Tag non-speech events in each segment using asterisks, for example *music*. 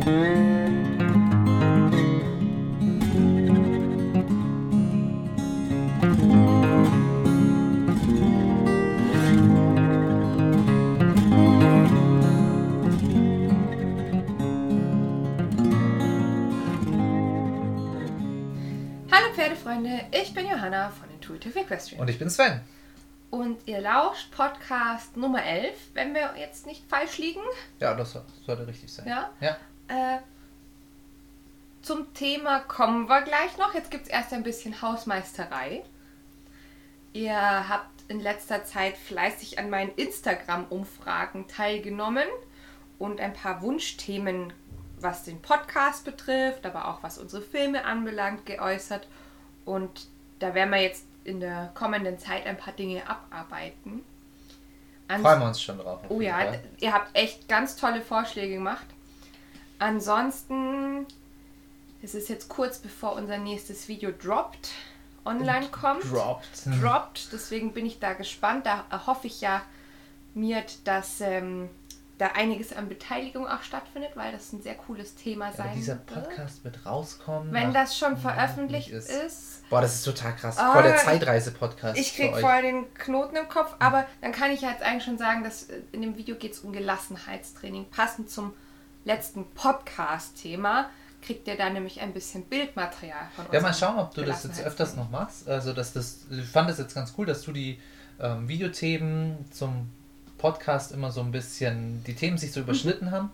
Hallo Pferdefreunde, ich bin Johanna von Intuitive Equestrian. Und ich bin Sven. Und ihr lauscht Podcast Nummer 11, wenn wir jetzt nicht falsch liegen. Ja, das sollte richtig sein. Ja. Ja. Äh, zum Thema kommen wir gleich noch. Jetzt gibt es erst ein bisschen Hausmeisterei. Ihr habt in letzter Zeit fleißig an meinen Instagram-Umfragen teilgenommen und ein paar Wunschthemen, was den Podcast betrifft, aber auch was unsere Filme anbelangt, geäußert. Und da werden wir jetzt in der kommenden Zeit ein paar Dinge abarbeiten. Ans- Freuen wir uns schon drauf. auf Oh ja, Fall. ihr habt echt ganz tolle Vorschläge gemacht. Ansonsten, es ist jetzt kurz bevor unser nächstes Video droppt, online kommt. Dropped. Droppt, deswegen bin ich da gespannt. Da hoffe ich ja mir, dass ähm, da einiges an Beteiligung auch stattfindet, weil das ein sehr cooles Thema Ja, sein aber dieser wird. Podcast wird rauskommen. Wenn das schon veröffentlicht ist. ist. Boah, das ist total krass. Ah, Voll der Zeitreise-Podcast. Ich krieg vorher den Knoten im Kopf, aber dann kann ich ja jetzt eigentlich schon sagen, dass äh, in dem Video geht es um Gelassenheitstraining. Passend zum letzten Podcast-Thema kriegt ihr da nämlich ein bisschen Bildmaterial von uns. Ja, mal schauen, ob du das jetzt öfters noch machst. Also, dass das, ich fand es jetzt ganz cool, dass du die ähm, Videothemen zum Podcast immer so ein bisschen, die Themen sich so überschnitten haben.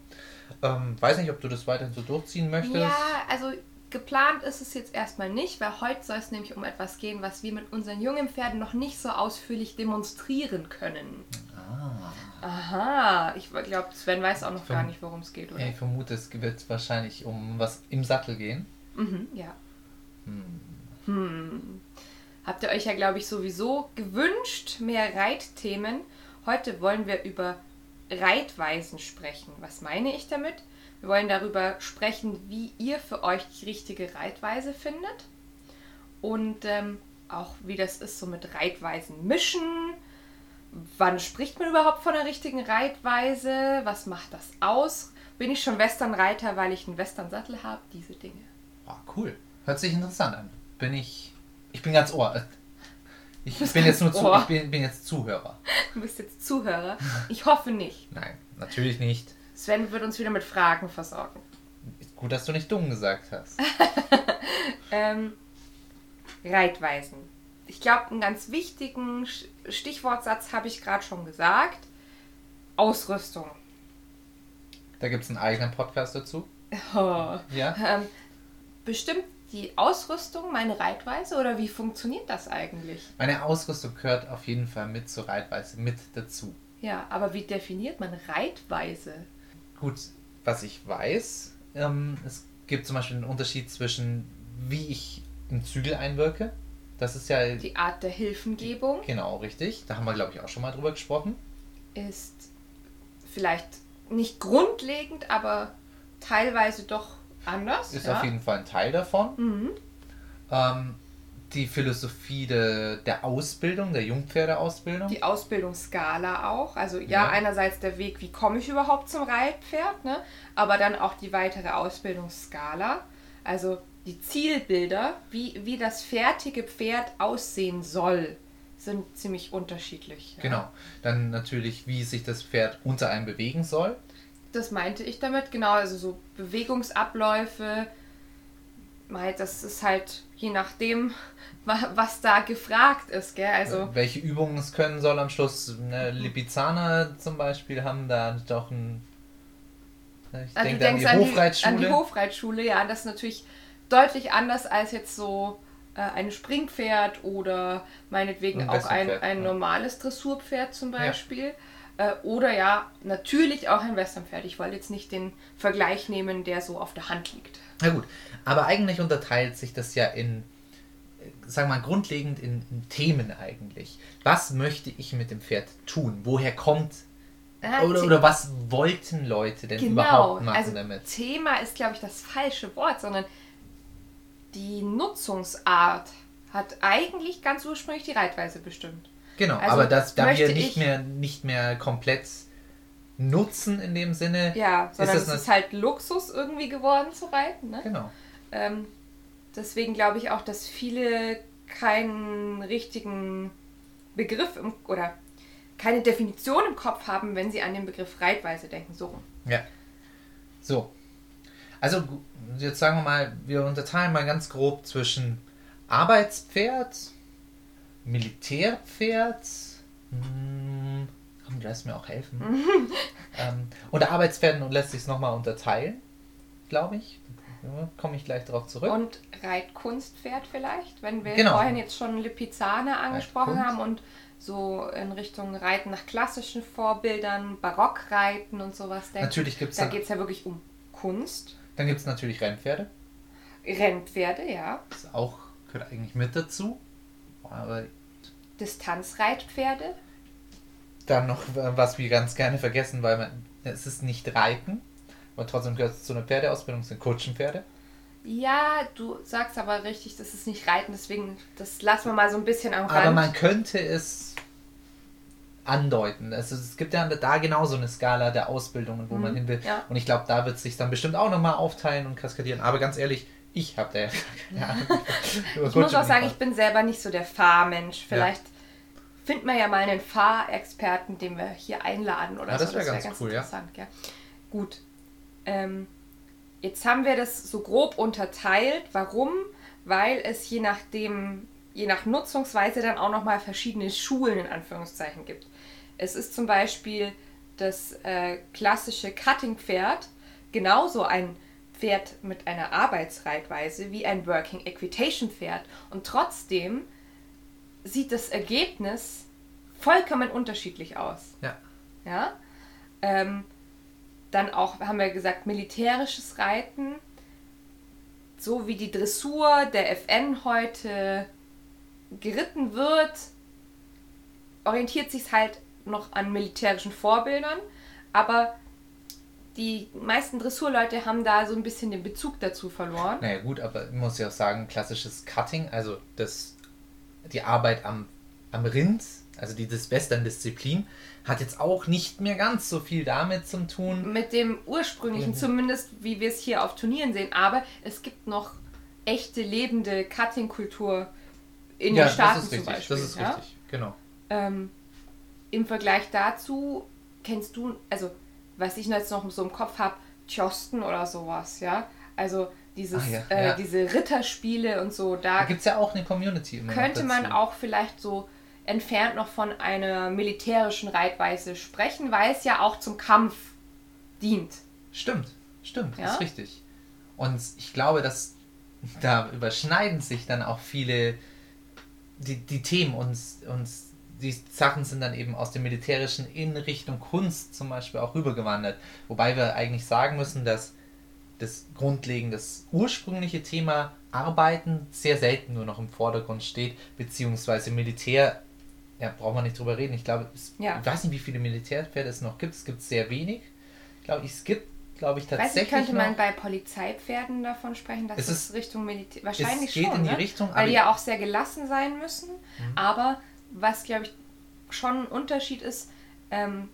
Ähm, weiß nicht, ob du das weiterhin so durchziehen möchtest. Ja, also geplant ist es jetzt erstmal nicht, weil heute soll es nämlich um etwas gehen, was wir mit unseren jungen Pferden noch nicht so ausführlich demonstrieren können. Ah. Aha, ich glaube, Sven weiß auch noch gar nicht, worum es geht, oder? Ja, ich vermute, es wird wahrscheinlich um was im Sattel gehen. Mhm, ja. Hm. Hm. Habt ihr euch ja, glaube ich, sowieso gewünscht, mehr Reitthemen. Heute wollen wir über Reitweisen sprechen. Was meine ich damit? Wir wollen darüber sprechen, wie ihr für euch die richtige Reitweise findet. Und ähm, auch wie das ist, so mit Reitweisen mischen. Wann spricht man überhaupt von der richtigen Reitweise? Was macht das aus? Bin ich schon Westernreiter, weil ich einen Westernsattel habe? Diese Dinge. Ah, cool. Hört sich interessant an. Bin ich. Ich bin ganz Ohr. Ich bin jetzt nur zu, ich bin, bin jetzt Zuhörer. *laughs* Du bist jetzt Zuhörer. Ich hoffe nicht. Nein, natürlich nicht. Sven wird uns wieder mit Fragen versorgen. Gut, dass du nicht dumm gesagt hast. *laughs* Ähm, Reitweisen. Ich glaube, einen ganz wichtigen Stichwortsatz habe ich gerade schon gesagt. Ausrüstung. Da gibt es einen eigenen Podcast dazu. Oh. Ja. Ähm, bestimmt die Ausrüstung meine Reitweise oder wie funktioniert das eigentlich? Meine Ausrüstung gehört auf jeden Fall mit zur Reitweise mit dazu. Ja, aber wie definiert man Reitweise? Gut, was ich weiß, ähm, es gibt zum Beispiel einen Unterschied zwischen, wie ich im Zügel einwirke. Das ist ja Die Art der Hilfengebung genau richtig. Da haben wir, glaube ich, auch schon mal drüber gesprochen. ist vielleicht nicht grundlegend, aber teilweise doch anders. Ist ja? auf jeden Fall ein Teil davon. Mhm. Ähm, die Philosophie de, der Ausbildung, der Jungpferdeausbildung. Die Ausbildungsskala auch. Also ja, Ja. einerseits der Weg, wie komme ich überhaupt zum Reitpferd, ne? aber dann auch die weitere Ausbildungsskala. Also die Zielbilder, wie, wie das fertige Pferd aussehen soll, sind ziemlich unterschiedlich. ja. Genau. Dann natürlich, wie sich das Pferd unter einem bewegen soll. Das meinte ich damit, genau. Also so Bewegungsabläufe, das ist halt je nachdem, *laughs* wa- was da gefragt ist, gell? Also Welche Übungen es können soll am Schluss. Ne, Lipizzaner zum Beispiel haben da doch ein. Ich Ah, du denke an die an die, Hofreitschule. an die Hofreitschule, ja, das ist natürlich deutlich anders als jetzt so äh, ein Springpferd oder meinetwegen Ein auch ein, ein ja. normales Dressurpferd zum Beispiel. Äh, oder ja, natürlich auch ein Westernpferd. Ich wollte jetzt nicht den Vergleich nehmen, der so auf der Hand liegt. Na gut, aber eigentlich unterteilt sich das ja in, äh, sagen wir mal, grundlegend in, in Themen eigentlich. Was möchte ich mit dem Pferd tun? Woher kommt Ah, oder, oder was wollten Leute denn genau, überhaupt machen also damit? Thema ist, glaube ich, das falsche Wort, sondern die Nutzungsart hat eigentlich ganz ursprünglich die Reitweise bestimmt. Genau, also aber das, da wir nicht ich- mehr, nicht mehr komplett Nutzen in dem Sinne. Ja, sondern es es ist halt Luxus irgendwie geworden zu reiten. Ne? Genau. Ähm, deswegen glaube ich auch, dass viele keinen richtigen Begriff im, oder keine Definition im Kopf haben, wenn sie an den Begriff Reitweise denken. So rum. Ja. So. Also, jetzt sagen wir mal, wir unterteilen mal ganz grob zwischen Arbeitspferd, Militärpferd, hm, komm, du lässt mir auch helfen. *laughs* ähm, unter Arbeitspferden und lässt sich es nochmal unterteilen, glaube ich. Ja, Komme ich gleich darauf zurück. Und Reitkunstpferd vielleicht, wenn wir Genau. vorhin jetzt schon Lipizzaner angesprochen Reitkunst. haben und so in Richtung Reiten nach klassischen Vorbildern, Barockreiten und sowas denken. Natürlich gibt's Da dann- geht es ja wirklich um Kunst. Dann gibt es natürlich Rennpferde. Rennpferde, ja. Das auch gehört eigentlich mit dazu. Aber Distanzreitpferde. dann noch, was wir ganz gerne vergessen, weil man, es ist nicht Reiten, aber trotzdem gehört es zu einer Pferdeausbildung, es sind Kutschenpferde. Ja, du sagst aber richtig, das ist nicht Reiten, deswegen, das lassen wir mal so ein bisschen am Aber Rand. man könnte es andeuten. Also es gibt ja da genauso eine Skala der Ausbildungen, wo man hin will. Mhm. ja. Und ich glaube, da wird es sich dann bestimmt auch nochmal aufteilen und kaskadieren. Aber ganz ehrlich, ich habe da ja keine Ahnung. *laughs* ich muss auch sagen, ich bin selber nicht so der Fahrmensch. Vielleicht finden wir ja mal einen Fahrexperten, den wir hier einladen oder Ja, das so. wär ganz cool, ja. interessant, ja. Gut. Ähm, jetzt haben wir das so grob unterteilt. Warum? Weil es je nachdem, je nach Nutzungsweise dann auch nochmal verschiedene Schulen in Anführungszeichen gibt. Es ist zum Beispiel das äh, klassische Cutting-Pferd genauso ein Pferd mit einer Arbeitsreitweise wie ein Working Equitation Pferd. Und trotzdem sieht das Ergebnis vollkommen unterschiedlich aus. Ja. Ja? Ähm, dann auch, haben wir gesagt, militärisches Reiten. So wie die Dressur der FN heute geritten wird, orientiert sich halt noch an militärischen Vorbildern. Aber die meisten Dressurleute haben da so ein bisschen den Bezug dazu verloren. Naja gut, aber ich muss ja auch sagen, klassisches Cutting, also das, die Arbeit am, am Rind, also die Western-Disziplin, hat jetzt auch nicht mehr ganz so viel damit zu tun. Mit dem ursprünglichen, Mhm. zumindest wie wir es hier auf Turnieren sehen. Aber es gibt noch echte, lebende Cutting-Kultur in den Staaten das ist richtig, zum Beispiel. das ist ja? richtig, genau. Ähm, Im Vergleich dazu kennst du, also was ich jetzt noch so im Kopf habe, Tjosten oder sowas, ja. Also dieses, Ah, ja, äh, ja. diese Ritterspiele und so, da Da gibt es ja auch eine Community könnte man auch vielleicht so entfernt noch von einer militärischen Reitweise sprechen, weil es ja auch zum Kampf dient. Stimmt, stimmt, Ja? ist richtig. Und ich glaube, dass da überschneiden sich dann auch viele die, die Themen und, und die Sachen sind dann eben aus dem Militärischen in Richtung Kunst zum Beispiel auch rübergewandert. Wobei wir eigentlich sagen müssen, dass das grundlegende, das ursprüngliche Thema Arbeiten sehr selten nur noch im Vordergrund steht, beziehungsweise Militär, ja, braucht man nicht drüber reden. Ich glaube, es, Ja. ich weiß nicht, wie viele Militärpferde es noch gibt. Es gibt sehr wenig. Glaube ich, es gibt, glaube ich, Weiß tatsächlich nicht, könnte man noch. bei Polizeipferden davon sprechen, dass Es ist- Richtung Militär. Wahrscheinlich es geht schon. in die ne? Richtung, Weil die Mhm. ja auch sehr gelassen sein müssen. Aber was, glaube ich, schon ein Unterschied ist, ähm,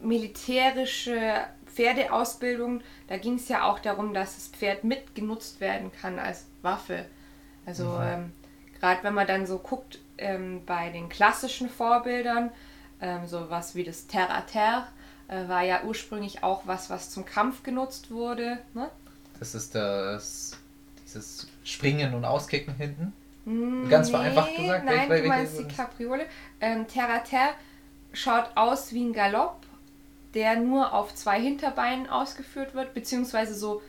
militärische Pferdeausbildung, da ging es ja auch darum, dass das Pferd mitgenutzt werden kann als Waffe. Also Mhm. ähm, gerade wenn man dann so guckt ähm, bei den klassischen Vorbildern, ähm, so was wie das Terre à Terre, äh, war ja ursprünglich auch was, was zum Kampf genutzt wurde. Ne? Das ist das, dieses Springen und Auskicken hinten. Mm, Ganz vereinfacht gesagt, Nein, welche- du meinst die Capriole. Ähm, Terre à Terre schaut aus wie ein Galopp, der nur auf zwei Hinterbeinen ausgeführt wird, beziehungsweise so,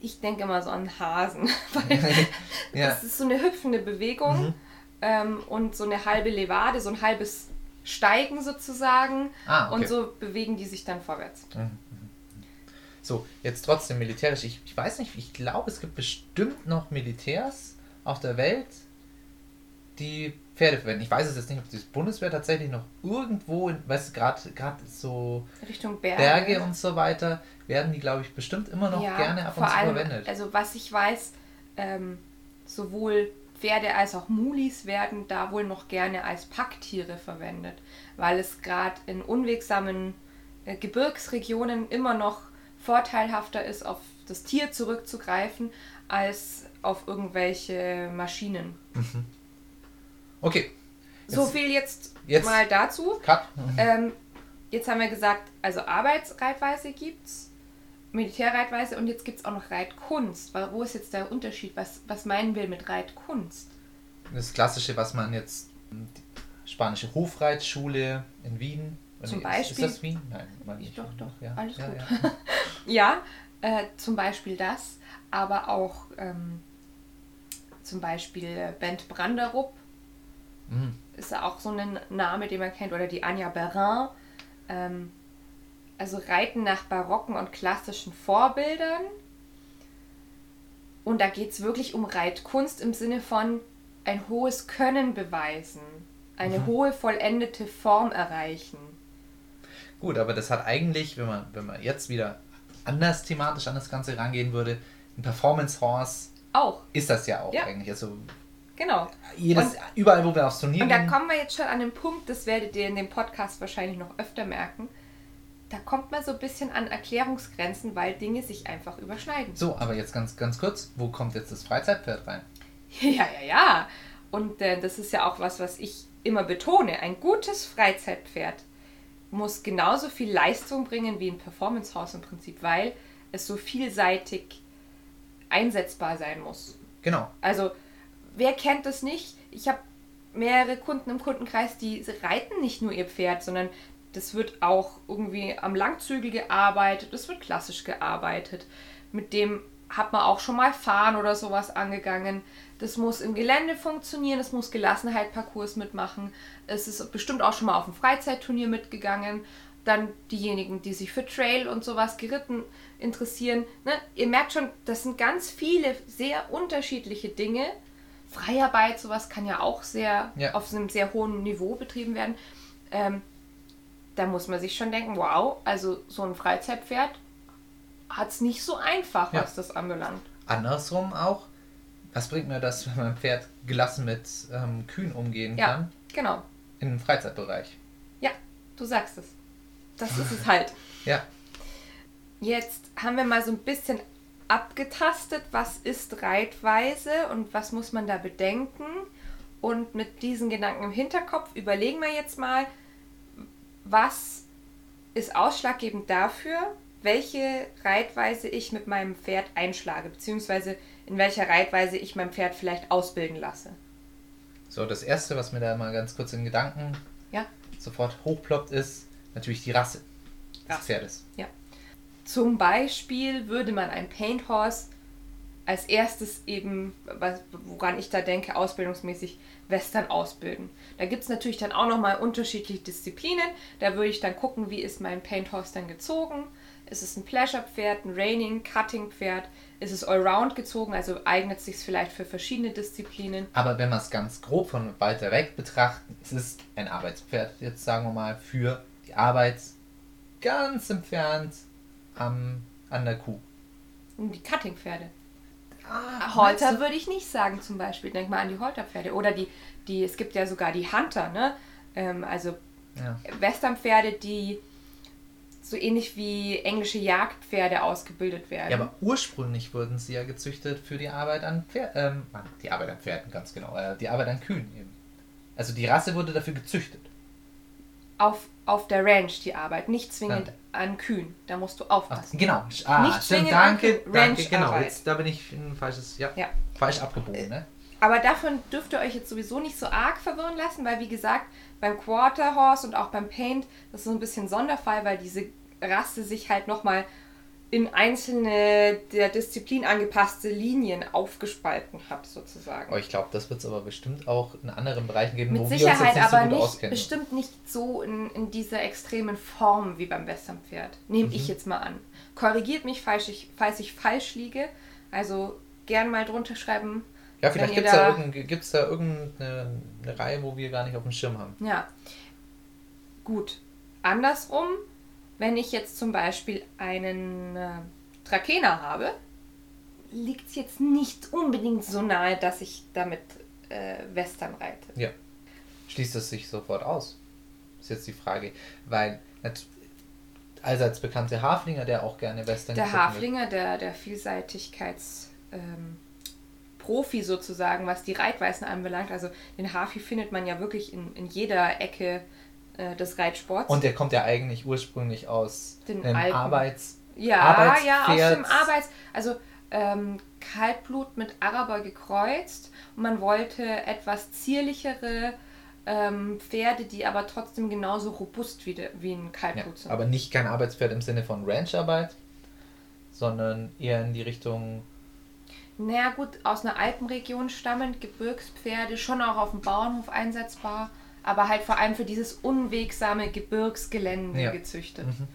ich denke immer so an Hasen. *laughs* Weil ja, Das ist so eine hüpfende Bewegung Mhm. ähm, und so eine halbe Levade, so ein halbes Steigen sozusagen. Ah, okay. Und so bewegen die sich dann vorwärts. So, jetzt trotzdem militärisch. Ich, ich weiß nicht, ich glaube, es gibt bestimmt noch Militärs auf der Welt, die Pferde verwenden. Ich weiß es jetzt nicht, ob das Bundeswehr tatsächlich noch irgendwo, in, weißt du, gerade so Richtung Berge. Berge und so weiter, werden die, glaube ich, bestimmt immer noch gerne ab und zu allem, verwendet. Also was ich weiß, ähm, sowohl Pferde als auch Mulis werden da wohl noch gerne als Packtiere verwendet, weil es gerade in unwegsamen äh, Gebirgsregionen immer noch vorteilhafter ist, auf das Tier zurückzugreifen, als auf irgendwelche Maschinen. Okay. so Jetzt- viel jetzt, jetzt- mal dazu. Cut. Ähm, jetzt haben wir gesagt, also Arbeitsreitweise gibt's, Militärreitweise und jetzt gibt es auch noch Reitkunst. Wo ist jetzt der Unterschied? Was, was meinen wir mit Reitkunst? Das Klassische, was man jetzt, die spanische Hofreitschule in Wien. Zum ist, Beispiel- Ist das Wien? Nein, meine ich. Doch, doch, Ja, alles ja, gut. Ja. *laughs* Ja, äh, zum Beispiel das, aber auch ähm, zum Beispiel Bent Branderup Mhm. ist ja auch so ein Name, den man kennt, oder die Anja Berin. Ähm, also Reiten nach barocken und klassischen Vorbildern. Und da geht es wirklich um Reitkunst im Sinne von ein hohes Können beweisen, eine Mhm. hohe vollendete Form erreichen. Gut, aber das hat eigentlich, wenn man, wenn man jetzt wieder anders thematisch an das Ganze rangehen würde, ein Performance Horse Auch, ist das ja auch Ja. eigentlich. Also genau. jedes, Und- überall, wo wir aufs Turnier Und da kommen wir jetzt schon an den Punkt, das werdet ihr in dem Podcast wahrscheinlich noch öfter merken. Da kommt man so ein bisschen an Erklärungsgrenzen, weil Dinge sich einfach überschneiden. So, aber jetzt ganz, ganz kurz, wo kommt jetzt das Freizeitpferd rein? *laughs* Ja, ja, ja. Und äh, das ist ja auch was, was ich immer betone. Ein gutes Freizeitpferd muss genauso viel Leistung bringen wie ein Performance Horse im Prinzip, weil es so vielseitig einsetzbar sein muss. Genau. Also, wer kennt das nicht? Ich habe mehrere Kunden im Kundenkreis, die reiten nicht nur ihr Pferd, sondern das wird auch irgendwie am Langzügel gearbeitet, das wird klassisch gearbeitet. Mit dem hat man auch schon mal Fahren oder sowas angegangen. Das muss im Gelände funktionieren, es muss Gelassenheit-Parcours mitmachen. Es ist bestimmt auch schon mal auf dem Freizeitturnier mitgegangen. Dann diejenigen, die sich für Trail und sowas geritten interessieren. Ne? Ihr merkt schon, das sind ganz viele sehr unterschiedliche Dinge. Freiarbeit, sowas kann ja auch sehr Ja. auf einem sehr hohen Niveau betrieben werden. Ähm, da muss man sich schon denken, wow, also so ein Freizeitpferd hat es nicht so einfach, Ja. was das anbelangt. Andersrum auch, was bringt mir das, wenn mein Pferd gelassen mit ähm, Kühen umgehen Ja, kann genau. im Freizeitbereich? Ja, du sagst es. Das ist es halt. Ja, Jetzt haben wir mal so ein bisschen abgetastet, was ist Reitweise und was muss man da bedenken. Und mit diesen Gedanken im Hinterkopf überlegen wir jetzt mal, was ist ausschlaggebend dafür, welche Reitweise ich mit meinem Pferd einschlage, beziehungsweise in welcher Reitweise ich mein Pferd vielleicht ausbilden lasse. so das erste, was mir da mal ganz kurz in Gedanken Ja, sofort hochploppt, ist natürlich die Rasse des Rasse. Pferdes. Ja. Zum Beispiel würde man ein Paint Horse als erstes eben, woran ich da denke, ausbildungsmäßig Western ausbilden. Da gibt es natürlich dann auch nochmal unterschiedliche Disziplinen. Da würde ich dann gucken, wie ist mein Paint Horse dann gezogen. Ist es ein Pleasure-Pferd, ein Raining, Cutting-Pferd? Ist es Allround gezogen, also eignet sich vielleicht für verschiedene Disziplinen? Aber wenn wir es ganz grob von weiter weg betrachten, es ist ein Arbeitspferd, jetzt sagen wir mal, für Arbeit ganz entfernt am, an der Kuh. Die Cutting-Pferde. Ah, Holter würde ich nicht sagen zum Beispiel. Denk mal an die Holterpferde. Oder die, die, es gibt ja sogar die Hunter, ne? Ähm, also Ja. Westernpferde, die so ähnlich wie englische Jagdpferde ausgebildet werden. ja, aber ursprünglich wurden sie ja gezüchtet für die Arbeit an Pferden, ähm, die Arbeit an Pferden, ganz genau, äh, die Arbeit an Kühen eben. Also die Rasse wurde dafür gezüchtet. auf, auf der Ranch die Arbeit, nicht zwingend an Kühen. Da musst du Ach, aufpassen. genau. Ah, Nicht stimmt, zwingend danke, an danke, genau. Jetzt, da bin ich ein falsches, ja, Ja. falsch abgebogen, ne? Aber davon dürft ihr euch jetzt sowieso nicht so arg verwirren lassen, weil wie gesagt, beim Quarter Horse und auch beim Paint, das ist so ein bisschen Sonderfall, weil diese Rasse sich halt nochmal in einzelne der Disziplin angepasste Linien aufgespalten hat, sozusagen. Aber ich glaube, das wird es aber bestimmt auch in anderen Bereichen geben, Mit wo wir uns jetzt Sicherheit nicht aber so gut nicht, auskennen. bestimmt nicht so in, in dieser extremen Form wie beim Westernpferd. Nehme Mhm. ich jetzt mal an. Korrigiert mich, falls ich, falls ich falsch liege. Also gern mal drunter schreiben. Ja, vielleicht gibt es da, da- irgendein, da irgendeine eine Reihe, wo wir gar nicht auf dem Schirm haben. Ja. Gut. Andersrum, wenn ich jetzt zum Beispiel einen äh, Trakehner habe, liegt es jetzt nicht unbedingt so nahe, dass ich damit äh, Western reite. Ja. Schließt es sich sofort aus? Ist jetzt die Frage. Weil allseits bekannte Haflinger, der auch gerne Western Der. Haflinger, der, der Vielseitigkeits... Ähm, Profi sozusagen, was die Reitweisen anbelangt. Also den Hafi findet man ja wirklich in, in jeder Ecke äh, des Reitsports. Und der kommt ja eigentlich ursprünglich aus Alpen. Arbeits... ja, Arbeitspferd. ja, aus dem Arbeits... Also ähm, Kaltblut mit Araber gekreuzt und man wollte etwas zierlichere ähm, Pferde, die aber trotzdem genauso robust wie, de, wie ein Ja, Kaltblut sind. aber nicht kein Arbeitspferd im Sinne von Rancharbeit, sondern eher in die Richtung... Naja gut, aus einer Alpenregion stammend, Gebirgspferde, schon auch auf dem Bauernhof einsetzbar, aber halt vor allem für dieses unwegsame Gebirgsgelände Ja. gezüchtet. Mhm.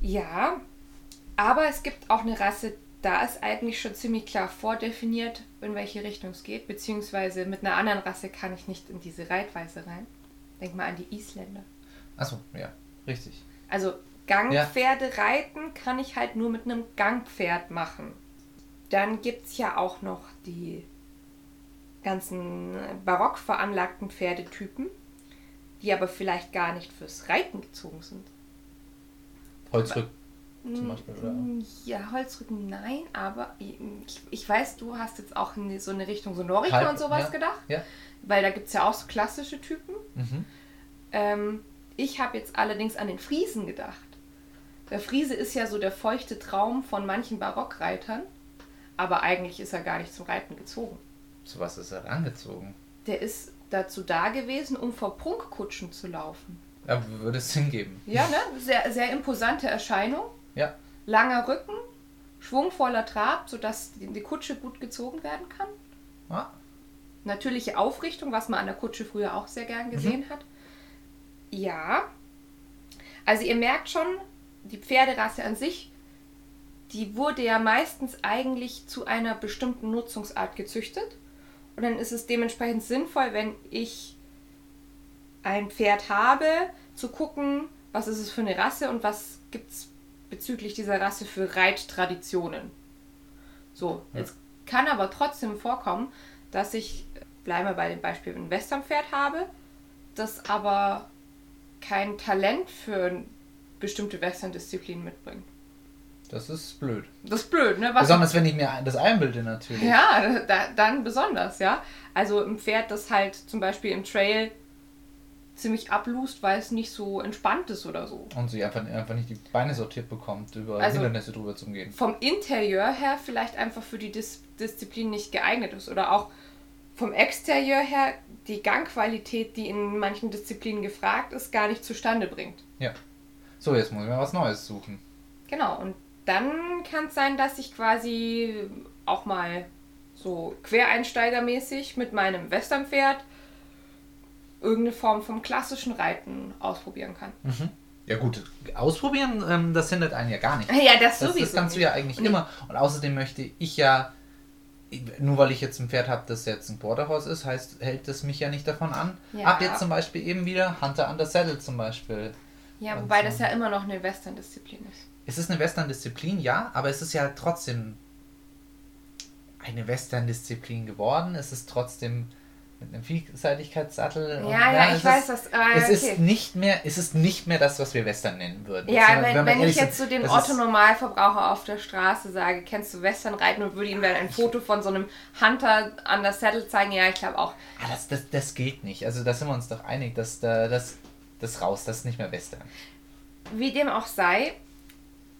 Ja, aber es gibt auch eine Rasse, da ist eigentlich schon ziemlich klar vordefiniert, in welche Richtung es geht, beziehungsweise mit einer anderen Rasse kann ich nicht in diese Reitweise rein. Denk mal an die Isländer. Achso, ja, richtig. Also Gangpferde reiten kann ich halt nur mit einem Gangpferd machen. Dann gibt es ja auch noch die ganzen barock veranlagten Pferdetypen, die aber vielleicht gar nicht fürs Reiten gezogen sind. Holzrück zum Beispiel, oder? Ja, Holzrücken nein, aber ich, ich weiß, du hast jetzt auch in so eine Richtung so Norika Halb- und sowas ja. gedacht, Ja. weil da gibt es ja auch so klassische Typen. Mhm. Ähm, ich habe jetzt allerdings an den Friesen gedacht. Der Friese ist ja so der feuchte Traum von manchen Barockreitern, aber eigentlich ist er gar nicht zum Reiten gezogen. Zu was ist er angezogen? Der ist dazu da gewesen, um vor Prunkkutschen zu laufen. Ja, würde es hingeben. Ja, ne? Sehr, sehr imposante Erscheinung. Ja. Langer Rücken, schwungvoller Trab, sodass die Kutsche gut gezogen werden kann. Ah, Natürliche Aufrichtung, was man an der Kutsche früher auch sehr gern gesehen hat. Ja. Also ihr merkt schon, die Pferderasse an sich, die wurde ja meistens eigentlich zu einer bestimmten Nutzungsart gezüchtet. Und dann ist es dementsprechend sinnvoll, wenn ich ein Pferd habe, zu gucken, was ist es für eine Rasse und was gibt es bezüglich dieser Rasse für Reittraditionen. So, Ja. jetzt kann aber trotzdem vorkommen, dass ich, bleiben wir bei dem Beispiel, ein Westernpferd habe, das aber kein Talent für bestimmte Western-Disziplinen mitbringt. Das ist blöd. Das ist blöd, ne? Was Besonders wenn ich mir das einbilde natürlich. ja, da, dann besonders, ja. Also ein Pferd, das halt zum Beispiel im Trail ziemlich ablust, weil es nicht so entspannt ist oder so. Und sie einfach, einfach nicht die Beine sortiert bekommt, über Also- Hindernisse drüber zu gehen. Vom Interieur her vielleicht einfach für die Dis Disziplin nicht geeignet ist. Oder auch vom Exterieur her die Gangqualität, die in manchen Disziplinen gefragt ist, gar nicht zustande bringt. Ja. So, jetzt muss ich mal was Neues suchen. Genau, und dann kann es sein, dass ich quasi auch mal so quereinsteigermäßig mit meinem Westernpferd irgendeine Form vom klassischen Reiten ausprobieren kann. Ja gut, ausprobieren, ähm, das hindert einen ja gar nicht. Ja, das Das, sowieso. das kannst du ja eigentlich immer. Und außerdem möchte ich ja, nur weil ich jetzt ein Pferd habe, das jetzt ein Borderhorse ist, heißt, hält es mich ja nicht davon an. Ja. Ab jetzt zum Beispiel eben wieder Hunter under Saddle zum Beispiel. Ja, wobei so. das ja immer noch eine Western-Disziplin ist. Es ist eine Western-Disziplin, ja, aber es ist ja trotzdem eine Western-Disziplin geworden. Es ist trotzdem mit einem Vielseitigkeitssattel. und- Ja, ja, ich weiß das. Ah, Es okay. ist nicht mehr, es ist nicht mehr das, was wir Western nennen würden. Ja, Sondern wenn, wir wenn ich jetzt zu dem das ist- Otto-Normalverbraucher auf der Straße sage, kennst du Westernreiten und würde ihm dann ein Foto von so einem Hunter an der Saddle zeigen, ja, ich glaube auch. Ah, das, das, das geht nicht. Also da sind wir uns doch einig, dass da das, das raus, das ist nicht mehr Western. Wie dem auch sei,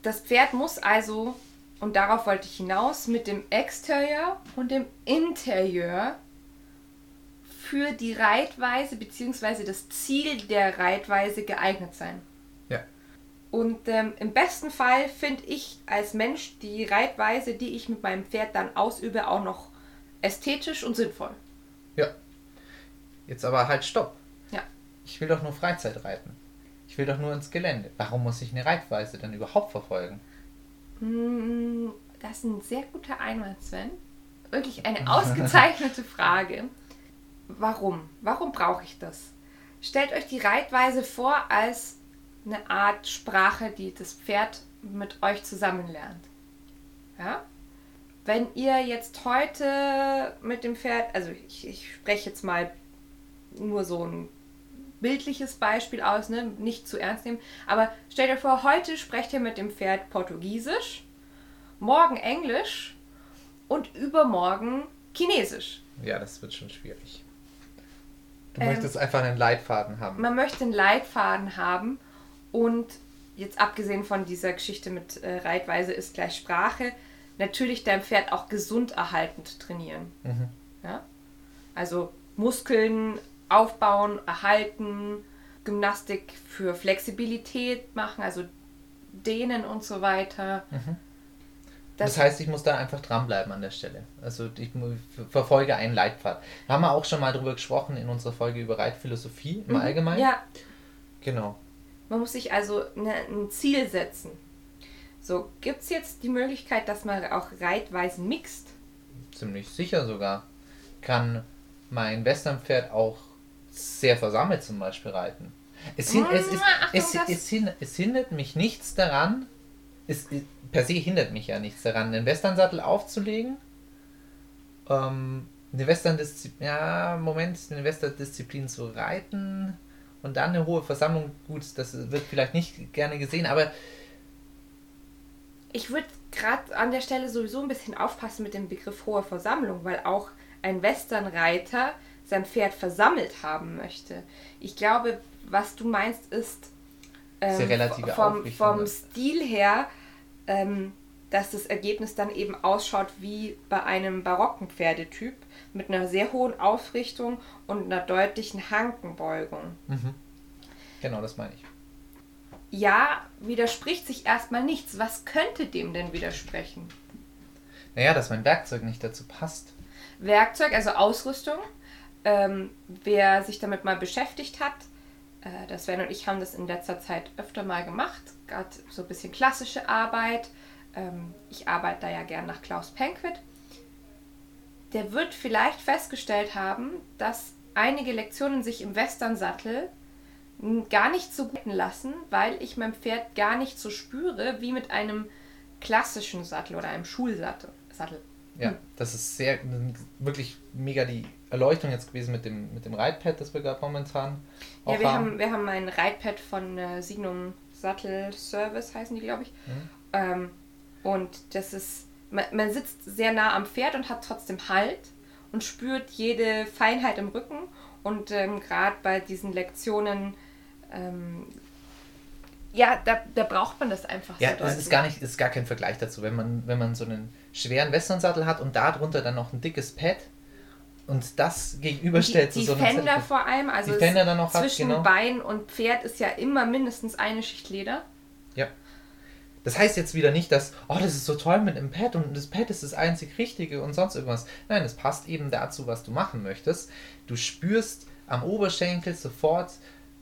das Pferd muss also, und darauf wollte ich hinaus, mit dem Exterieur und dem Interieur für die Reitweise bzw. das Ziel der Reitweise geeignet sein. Ja. Und ähm, im besten Fall finde ich als Mensch die Reitweise, die ich mit meinem Pferd dann ausübe, auch noch ästhetisch und sinnvoll. Ja. Jetzt aber halt Stopp. Ich will doch nur Freizeit reiten. Ich will doch nur ins Gelände. Warum muss ich eine Reitweise denn überhaupt verfolgen? Mm, Das ist ein sehr guter Einwand, Sven. Wirklich eine *laughs* ausgezeichnete Frage. Warum? Warum brauche ich das? Stellt euch die Reitweise vor als eine Art Sprache, die das Pferd mit euch zusammenlernt. Ja? Wenn ihr jetzt heute mit dem Pferd, also ich, ich spreche jetzt mal nur so ein bildliches Beispiel aus, ne? nicht zu ernst nehmen. Aber stell dir vor, heute sprecht ihr mit dem Pferd Portugiesisch, morgen Englisch und übermorgen Chinesisch. Ja, das wird schon schwierig. Du Ähm, möchtest einfach einen Leitfaden haben. Man möchte einen Leitfaden haben und jetzt abgesehen von dieser Geschichte mit äh, Reitweise ist gleich Sprache, natürlich dein Pferd auch gesund erhaltend trainieren. Mhm. Ja? Also Muskeln aufbauen, erhalten, Gymnastik für Flexibilität machen, also dehnen und so weiter. Das, heißt, ich muss da einfach dranbleiben an der Stelle. Also ich verfolge einen Leitpfad. Da haben wir auch schon mal drüber gesprochen in unserer Folge über Reitphilosophie im Allgemeinen. Mhm. Ja, Genau. man muss sich also ne, ein Ziel setzen. So, gibt es jetzt die Möglichkeit, dass man auch Reitweisen mixt? Ziemlich sicher sogar. Kann mein Westernpferd auch sehr versammelt zum Beispiel reiten. Es, hin, es, Achtung, es, das- es, hin, es hindert mich nichts daran, es, per se hindert mich ja nichts daran, einen Westernsattel aufzulegen. Ähm, eine Western-Disziplin, ja, Moment, eine Western-Disziplin zu reiten und dann eine hohe Versammlung, gut, das wird vielleicht nicht gerne gesehen, aber Ich würde gerade an der Stelle sowieso ein bisschen aufpassen mit dem Begriff hohe Versammlung, weil auch ein Westernreiter sein Pferd versammelt haben möchte. Ich glaube, was du meinst, ist ähm, vom, vom? Stil her, ähm, dass das Ergebnis dann eben ausschaut wie bei einem barocken Pferdetyp mit einer sehr hohen Aufrichtung und einer deutlichen Hankenbeugung. genau das meine ich. Ja, widerspricht sich erstmal nichts. Was könnte dem denn widersprechen? Naja, dass mein Werkzeug nicht dazu passt. Werkzeug, also Ausrüstung. Ähm, wer sich damit mal beschäftigt hat, äh, das Sven und ich haben das in letzter Zeit öfter mal gemacht, gerade so ein bisschen klassische Arbeit. Ähm, ich arbeite da ja gern nach Klaus Penquit. Der wird vielleicht festgestellt haben, dass einige Lektionen sich im Westernsattel gar nicht so guten lassen, weil ich mein Pferd gar nicht so spüre wie mit einem klassischen Sattel oder einem Schulsattel. Sattel. Ja, das ist sehr, wirklich mega die Erleuchtung jetzt gewesen mit dem, mit dem Reitpad, das wir gerade momentan Ja, wir haben. haben, wir haben ein Reitpad von äh, Signum Sattel Service, heißen die, glaube ich. Ähm, und das ist, man, man sitzt sehr nah am Pferd und hat trotzdem Halt und spürt jede Feinheit im Rücken. Und ähm, gerade bei diesen Lektionen, ähm, ja, da, da braucht man das einfach Ja, sehr das ist gar nicht, ist gar kein Vergleich dazu. Wenn man, wenn man so einen schweren Westernsattel hat und darunter dann noch ein dickes Pad und das gegenüberstellt die, zu so einem Fender Zettel- vor allem, also Die Fender dann noch hat, zwischen genau. Bein und Pferd ist ja immer mindestens eine Schicht Leder. Ja. Das heißt jetzt wieder nicht, dass, oh, das ist so toll mit einem Pad und das Pad ist das einzig Richtige und sonst irgendwas. Nein, es passt eben dazu, was du machen möchtest. Du spürst am Oberschenkel sofort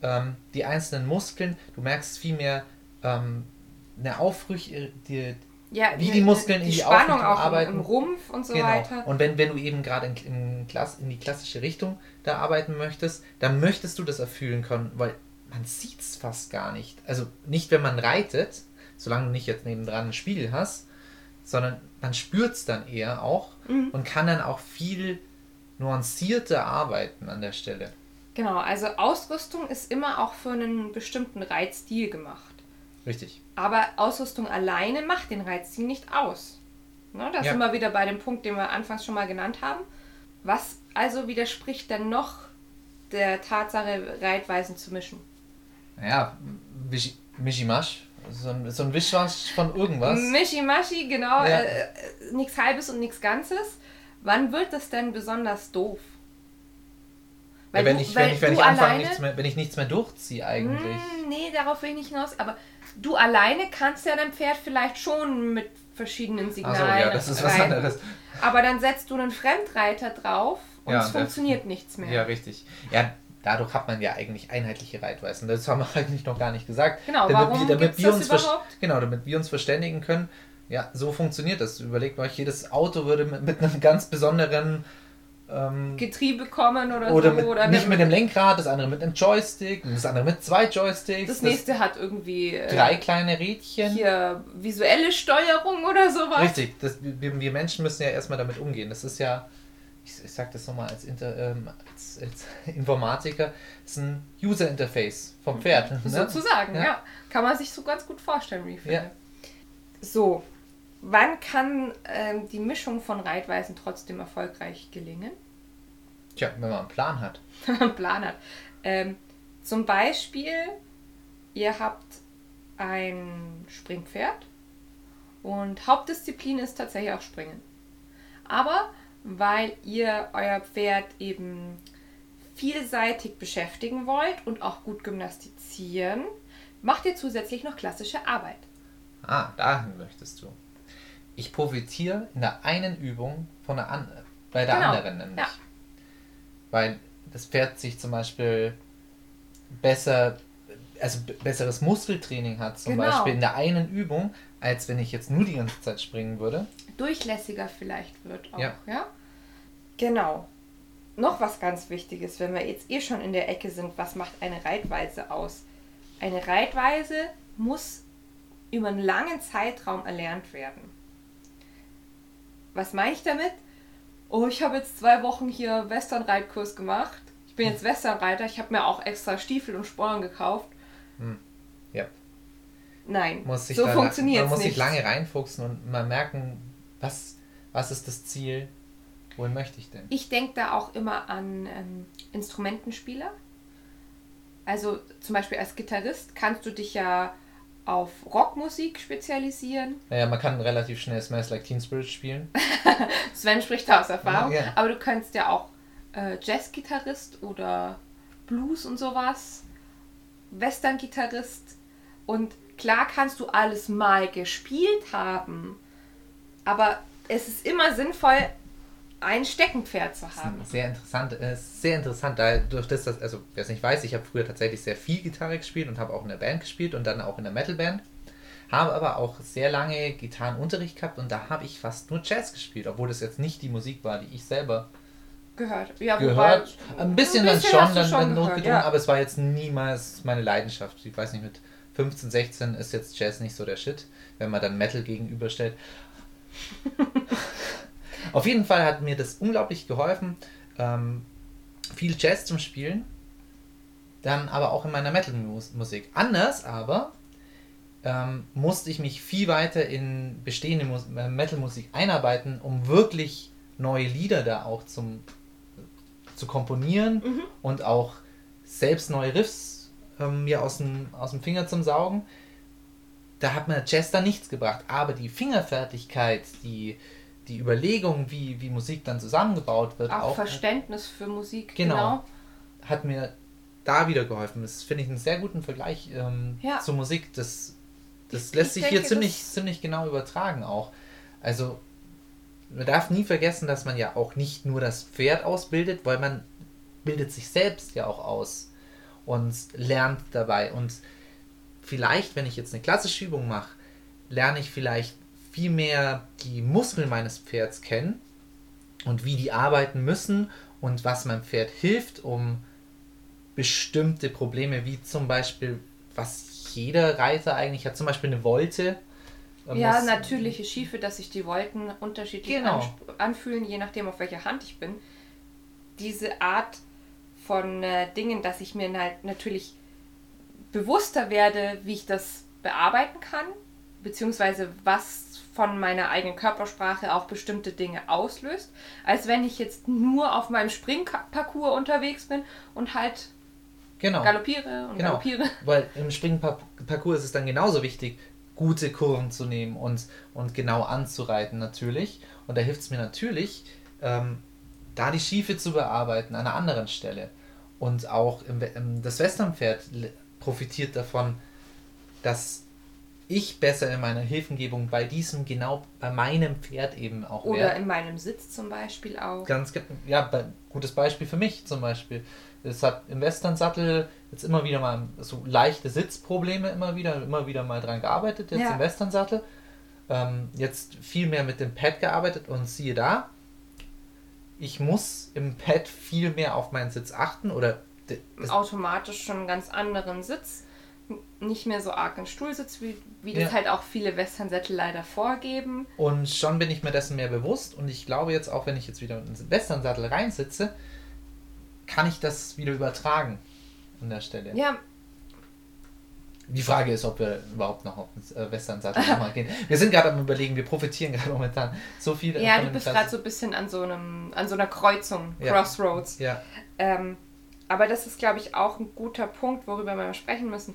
ähm, die einzelnen Muskeln. Du merkst viel mehr ähm, eine Aufrüch, die, Ja, Wie die Muskeln in die Spannung Aufrichtung auch arbeiten. im Rumpf und so genau. weiter. Und wenn, wenn du eben gerade in, in, in die klassische Richtung da arbeiten möchtest, dann möchtest du das erfüllen können, weil man sieht es fast gar nicht. Also nicht, wenn man reitet, solange du nicht jetzt nebendran einen Spiegel hast, sondern man spürt es dann eher auch Mhm. und kann dann auch viel nuancierter arbeiten an der Stelle. Genau, also Ausrüstung ist immer auch für einen bestimmten Reitstil gemacht. Richtig. Aber Ausrüstung alleine macht den Reitstil nicht aus. Ne, da Ja. sind wir wieder bei dem Punkt, den wir anfangs schon mal genannt haben. Was also widerspricht denn noch der Tatsache, Reitweisen zu mischen? Naja, Wisch- Mischimasch, so ein, so ein Wischwasch von irgendwas. Mischimaschi, genau, Ja. äh, äh, nichts Halbes und nichts Ganzes. Wann wird das denn besonders doof? Ja, wenn, ich, wenn weil ich, wenn ich anfange, nichts mehr, wenn ich nichts mehr durchziehe eigentlich. Hm, nee, darauf will ich nicht hinaus. Aber du alleine kannst ja dein Pferd vielleicht schon mit verschiedenen Signalen Achso, ja, das ist was anderes. Aber dann setzt du einen Fremdreiter drauf und Ja, es funktioniert nichts mehr. Ja, richtig. Ja, dadurch hat man ja eigentlich einheitliche Reitweisen. Das haben wir *laughs* eigentlich noch gar nicht gesagt. Genau, damit warum wir, damit wir das uns überhaupt? Genau, damit wir uns verständigen können. Ja, so funktioniert das. Überlegt euch, jedes Auto würde mit, mit einem ganz besonderen ähm, Getriebe kommen oder, oder, so. mit, oder nicht mit dem Lenkrad, das andere mit einem Joystick, das andere mit zwei Joysticks, Das nächste hat irgendwie äh, drei kleine Rädchen. hier visuelle Steuerung oder sowas. Richtig, das, wir, wir Menschen müssen ja erstmal damit umgehen. Das ist ja, ich, ich sage das nochmal als, Inter, ähm, als, als, *laughs* Informatiker, ist ein User Interface vom Pferd. Ne? Sozusagen, ja. ja. Kann man sich so ganz gut vorstellen, wie ich finde. Ja. So, wann kann ähm, die Mischung von Reitweisen trotzdem erfolgreich gelingen? Tja, wenn man einen Plan hat. *laughs* Wenn man einen Plan hat. Ähm, zum Beispiel, ihr habt ein Springpferd und Hauptdisziplin ist tatsächlich auch Springen. Aber weil ihr euer Pferd eben vielseitig beschäftigen wollt und auch gut gymnastizieren, macht ihr zusätzlich noch klassische Arbeit. Ah, dahin möchtest du. Ich profitiere in der einen Übung von der an bei der genau. anderen nämlich. Ja. Weil das Pferd sich zum Beispiel besser, also besseres Muskeltraining hat, zum genau. Beispiel in der einen Übung, als wenn ich jetzt nur die ganze Zeit springen würde. Durchlässiger vielleicht wird auch, ja? ja? Genau. Noch was ganz Wichtiges, wenn wir jetzt eh schon in der Ecke sind, was macht eine Reitweise aus? Eine Reitweise muss über einen langen Zeitraum erlernt werden. Was meine ich damit? Oh, ich habe jetzt zwei Wochen hier Western-Reitkurs gemacht. Ich bin jetzt Westernreiter, ich habe mir auch extra Stiefel und Sporen gekauft. Hm. Ja. Nein, so funktioniert es nicht. Man muss sich lange reinfuchsen und mal merken, was, was ist das Ziel, Wohin möchte ich denn? Ich denke da auch immer an ähm, Instrumentenspieler. Also zum Beispiel als Gitarrist kannst du dich ja auf Rockmusik spezialisieren. Naja, man kann relativ schnell Smash Like Teen Spirit spielen. *laughs* Sven spricht da aus Erfahrung. Ja, ja. Aber du kannst ja auch äh, Jazz-Gitarrist oder Blues und sowas, Western-Gitarrist. Und klar kannst du alles mal gespielt haben, aber es ist immer sinnvoll, ein Steckenpferd zu haben. Sehr interessant, äh, sehr interessant, da durch das, also wer es nicht weiß, ich habe früher tatsächlich sehr viel Gitarre gespielt und habe auch in der Band gespielt und dann auch in der Metalband. Habe aber auch sehr lange Gitarrenunterricht gehabt und da habe ich fast nur Jazz gespielt, obwohl das jetzt nicht die Musik war, die ich selber gehört. Ja, gehört. Wobei, ein bisschen, ein bisschen dann schon, dann, schon dann notgedrungen, ja. aber es war jetzt niemals meine Leidenschaft. Ich weiß nicht, mit 15, 16 ist jetzt Jazz nicht so der Shit, wenn man dann Metal gegenüberstellt. *laughs* Auf jeden Fall hat mir das unglaublich geholfen, ähm, viel Jazz zum Spielen, dann aber auch in meiner Metal-Musik. Anders aber ähm, musste ich mich viel weiter in bestehende äh, Metal-Musik einarbeiten, um wirklich neue Lieder da auch zum, zu komponieren mhm. und auch selbst neue Riffs ähm, mir aus dem, aus dem Finger zum Saugen. Da hat mir Jazz da nichts gebracht, aber die Fingerfertigkeit, die, die Überlegung, wie, wie Musik dann zusammengebaut wird. Auch, auch Verständnis für Musik, genau, genau. Hat mir da wieder geholfen. Das finde ich einen sehr guten Vergleich ähm, ja. zur Musik. Das, das ich, lässt ich sich denke, hier ziemlich, ziemlich genau übertragen auch. Also man darf nie vergessen, dass man ja auch nicht nur das Pferd ausbildet, weil man bildet sich selbst ja auch aus und lernt dabei. Und vielleicht, wenn ich jetzt eine klassische Übung mache, lerne ich vielleicht viel mehr die Muskeln meines Pferds kennen und wie die arbeiten müssen und was meinem Pferd hilft, um bestimmte Probleme, wie zum Beispiel, was jeder Reiter eigentlich hat, zum Beispiel eine Wolte. Ja, natürliche Schiefe, dass sich die Wolken unterschiedlich genau. anfühlen, je nachdem, auf welcher Hand ich bin. Diese Art von äh, Dingen, dass ich mir halt natürlich bewusster werde, wie ich das bearbeiten kann, beziehungsweise was von meiner eigenen Körpersprache auch bestimmte Dinge auslöst, als wenn ich jetzt nur auf meinem Springparcours unterwegs bin und halt genau. galoppiere und genau. galoppiere. *laughs* Weil im Springparcours ist es dann genauso wichtig, gute Kurven zu nehmen und, und genau anzureiten natürlich. Und da hilft es mir natürlich, ähm, da die Schiefe zu bearbeiten an einer anderen Stelle. Und auch im, im, das Westernpferd profitiert davon, dass ich besser in meiner Hilfengebung bei diesem, genau bei meinem Pferd eben auch Oder werde. in meinem Sitz zum Beispiel auch. Ganz, ja, gutes Beispiel für mich zum Beispiel. Es hat im Western-Sattel jetzt immer wieder mal so leichte Sitzprobleme immer wieder, immer wieder mal dran gearbeitet, jetzt ja. im Western-Sattel. Ähm, jetzt viel mehr mit dem Pad gearbeitet und siehe da, ich muss im Pad viel mehr auf meinen Sitz achten oder automatisch schon einen ganz anderen Sitz nicht mehr so arg im Stuhl sitzt, wie, wie das Ja. halt auch viele Western-Sättel leider vorgeben. Und schon bin ich mir dessen mehr bewusst und ich glaube jetzt auch, wenn ich jetzt wieder in den Western-Sattel reinsitze, kann ich das wieder übertragen an der Stelle. Ja, Die Frage ist, ob wir überhaupt noch auf den äh, Western-Sattel nochmal gehen. Wir sind gerade am überlegen, wir profitieren gerade momentan so viel ja du bist gerade so ein bisschen an so einem, an so einer Kreuzung, Ja. Crossroads. Ja, Ähm, aber das ist, glaube ich, auch ein guter Punkt, worüber wir mal sprechen müssen.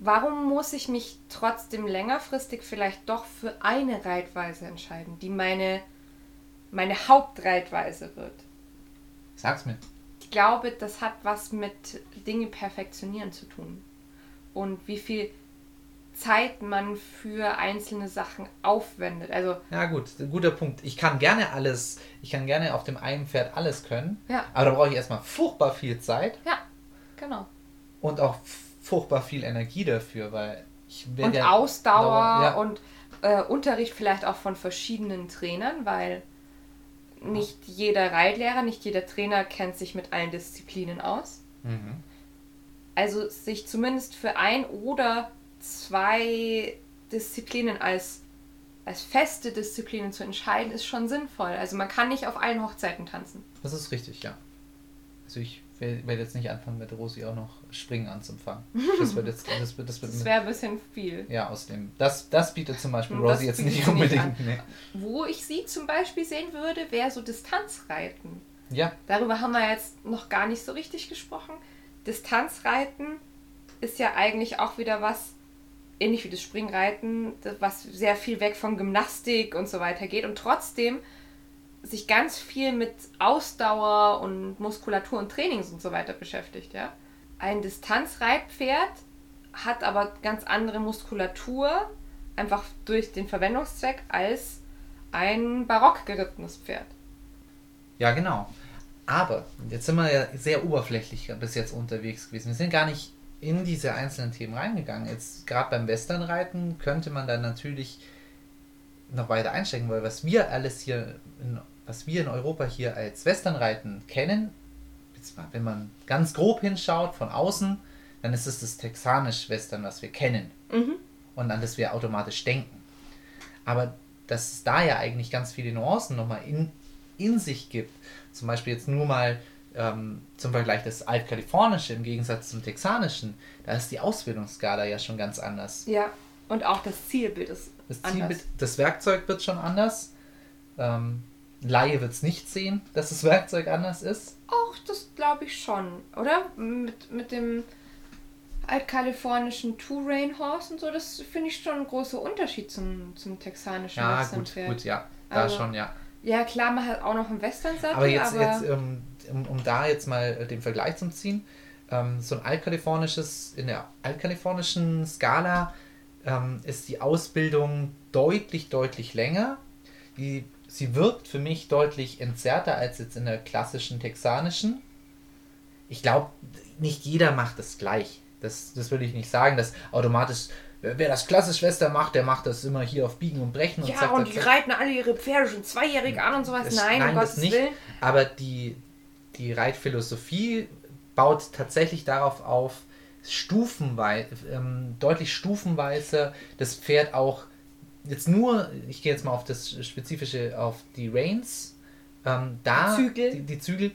Warum muss ich mich trotzdem längerfristig vielleicht doch für eine Reitweise entscheiden, die meine, meine Hauptreitweise wird? sag's mir. Ich glaube, das hat was mit Dinge perfektionieren zu tun. Und wie viel Zeit man für einzelne Sachen aufwendet. Also, Ja gut, guter Punkt. Ich kann gerne alles, ich kann gerne auf dem einen Pferd alles können, ja, aber da brauche ich erstmal furchtbar viel Zeit ja, genau. und auch furchtbar viel Energie dafür, weil ich werde Und ja Ausdauer Dauer, ja. und äh, Unterricht vielleicht auch von verschiedenen Trainern, weil nicht jeder Reitlehrer, nicht jeder Trainer kennt sich mit allen Disziplinen aus. Mhm. Also sich zumindest für ein oder zwei Disziplinen als, als feste Disziplinen zu entscheiden, ist schon sinnvoll. Also man kann nicht auf allen Hochzeiten tanzen. Das ist richtig, ja. Also ich werde jetzt nicht anfangen mit Rosi auch noch Springen anzufangen. *laughs* Das wird jetzt, das wird, das wird Das wäre ein bisschen viel. ja, außerdem. Das, das bietet zum Beispiel Das Rosi jetzt nicht sie nicht unbedingt. Nee. Wo ich sie zum Beispiel sehen würde, wäre so Distanzreiten. Ja, Darüber haben wir jetzt noch gar nicht so richtig gesprochen. Distanzreiten ist ja eigentlich auch wieder was, ähnlich wie das Springreiten, was sehr viel weg von Gymnastik und so weiter geht und trotzdem sich ganz viel mit Ausdauer und Muskulatur und Trainings und so weiter beschäftigt, ja. Ein Distanzreitpferd hat aber ganz andere Muskulatur, einfach durch den Verwendungszweck, als ein barock gerittenes Pferd. ja, genau. Aber jetzt sind wir ja sehr oberflächlich bis jetzt unterwegs gewesen. Wir sind gar nicht in diese einzelnen Themen reingegangen. Jetzt gerade beim Westernreiten könnte man dann natürlich noch weiter einsteigen, weil was wir alles hier, in, was wir in Europa hier als Westernreiten kennen, wenn man ganz grob hinschaut von außen, dann ist es das texanisch-Western, was wir kennen Mhm. und an das wir automatisch denken. Aber dass es da ja eigentlich ganz viele Nuancen nochmal in, in sich gibt, zum Beispiel jetzt nur mal ähm, zum Vergleich das Altkalifornische im Gegensatz zum Texanischen, da ist die Ausbildungsskala ja schon ganz anders. Ja, und auch das Zielbild ist Das, anders. Zielbild, das Werkzeug wird schon anders. Ähm, Laie wird es nicht sehen, dass das Werkzeug anders ist. Auch das glaube ich schon, oder? Mit, mit dem altkalifornischen Two-Rain Horse und so, das finde ich schon ein großer Unterschied zum, zum texanischen Ja, gut, Westernpferd. gut, ja. Da Also, schon, ja. Ja, klar, man hat auch noch einen Westernsattel, Aber jetzt, aber jetzt ähm, um, um da jetzt mal äh, den Vergleich zu ziehen, ähm, so ein altkalifornisches, in der altkalifornischen Skala ähm, ist die Ausbildung deutlich, deutlich länger. Die, sie wirkt für mich deutlich entzerrter als jetzt in der klassischen texanischen. Ich glaube, nicht jeder macht es gleich. Das, das will ich nicht sagen, dass automatisch, wer das klassisch Western macht, der macht das immer hier auf Biegen und Brechen. Und ja, zack, und zack, die zack. reiten alle ihre Pferde schon zweijährig an und sowas. Das- nein, um nein, das Gottes nicht. Willen. Aber die, die Reitphilosophie baut tatsächlich darauf auf, stufenweise, ähm, deutlich stufenweise das Pferd auch jetzt nur, ich gehe jetzt mal auf das Spezifische, auf die Reins, ähm, da, Die Zügel. Die, die Zügel,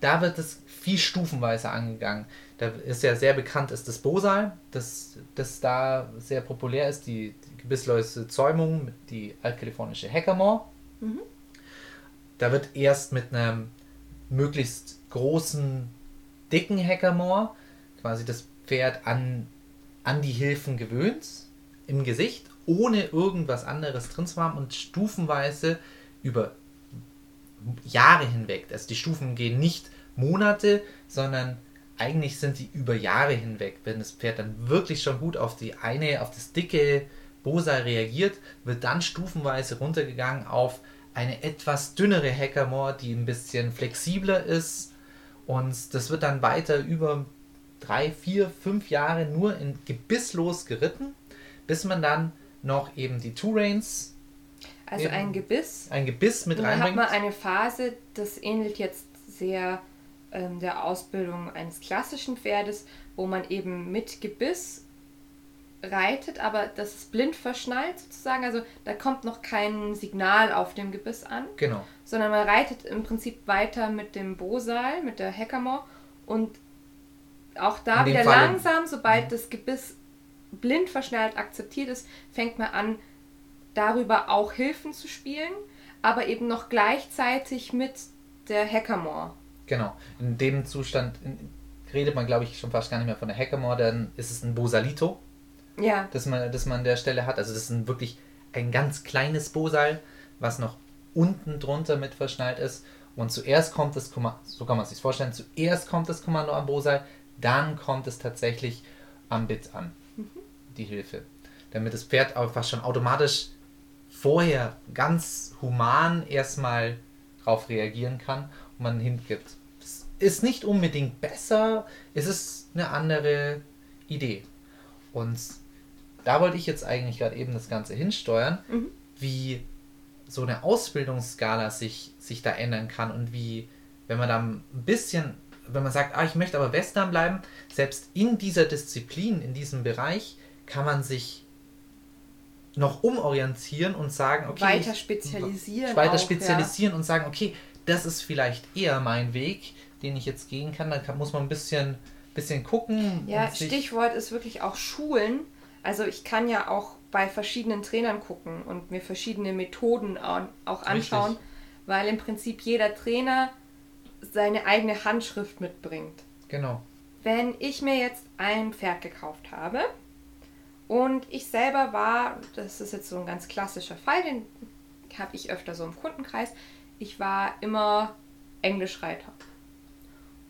da wird es viel stufenweise angegangen. Da ist ja sehr bekannt, ist das Bosal, das, das da sehr populär ist, die, die gebisslose Zäumung, die altkalifornische Hackamore. Mhm. Da wird erst mit einem möglichst großen, dicken Hackamore quasi das Pferd an, an die Hilfen gewöhnt im Gesicht, ohne irgendwas anderes drin zu haben und stufenweise über Jahre hinweg. Also die Stufen gehen nicht Monate, sondern eigentlich sind die über Jahre hinweg. Wenn das Pferd dann wirklich schon gut auf die eine, auf das dicke Bosal reagiert, wird dann stufenweise runtergegangen auf eine etwas dünnere Hackamore, die ein bisschen flexibler ist. Und das wird dann weiter über drei, vier, fünf Jahre nur in gebisslos geritten, bis man dann noch eben die Two Reins, Also ein Gebiss. ein Gebiss mit Und dann hat reinbringt. man eine Phase, das ähnelt jetzt sehr ähm, der Ausbildung eines klassischen Pferdes, wo man eben mit Gebiss reitet, aber das ist blind verschnallt sozusagen. Also da kommt noch kein Signal auf dem Gebiss an. Genau. Sondern man reitet im Prinzip weiter mit dem Bosal, mit der Hackamore und auch da wieder Fall langsam, sobald das Gebiss blind verschnallt akzeptiert ist, fängt man an, darüber auch Hilfen zu spielen, aber eben noch gleichzeitig mit der Hackamore. Genau. In dem Zustand redet man, glaube ich, schon fast gar nicht mehr von der Hackamore, dann ist es ein Bosalito ja. das, man, das man an der Stelle hat. Also das ist ein, wirklich ein ganz kleines Bosal, was noch unten drunter mit verschnallt ist. Und zuerst kommt das Kommando, so kann man es sich vorstellen, zuerst kommt das Kommando am Bosal, dann kommt es tatsächlich am Bit an, mhm. die Hilfe. Damit das Pferd einfach schon automatisch vorher ganz human erstmal darauf reagieren kann und man hingibt. Das ist nicht unbedingt besser, es ist eine andere Idee. Und da wollte ich jetzt eigentlich gerade eben das Ganze hinsteuern, mhm. wie so eine Ausbildungsskala sich, sich da ändern kann und wie, wenn man da ein bisschen, wenn man sagt, ah, ich möchte aber Western bleiben, selbst in dieser Disziplin, in diesem Bereich, kann man sich noch umorientieren und sagen, okay. Weiter spezialisieren. Weiter auch, spezialisieren ja. und sagen, okay, das ist vielleicht eher mein Weg, den ich jetzt gehen kann. Da kann, muss man ein bisschen, bisschen gucken. Ja, Stichwort ist wirklich auch Schulen also ich kann ja auch bei verschiedenen Trainern gucken und mir verschiedene Methoden auch anschauen, Richtig. weil im Prinzip jeder Trainer seine eigene Handschrift mitbringt. Genau. Wenn ich mir jetzt ein Pferd gekauft habe und ich selber war, das ist jetzt so ein ganz klassischer Fall, den habe ich öfter so im Kundenkreis, ich war immer Englischreiter.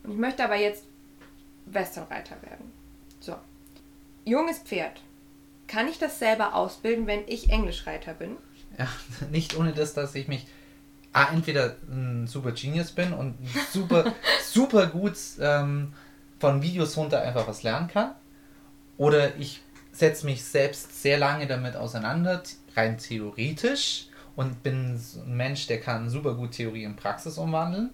Und ich möchte aber jetzt Westernreiter werden. So. Junges Pferd kann ich das selber ausbilden, wenn ich Englischreiter bin? Ja, *laughs* nicht ohne das, dass ich mich ah, entweder ein super Genius bin und super, *laughs* super gut ähm, von Videos runter einfach was lernen kann. Oder ich setze mich selbst sehr lange damit auseinander, rein theoretisch, und bin ein Mensch, der kann super gut Theorie in Praxis umwandeln.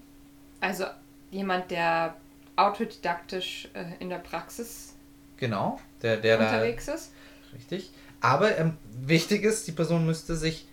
Also jemand, der autodidaktisch äh, in der Praxis genau, der, der unterwegs da, ist. Richtig. Aber ähm, wichtig ist, die Person müsste sich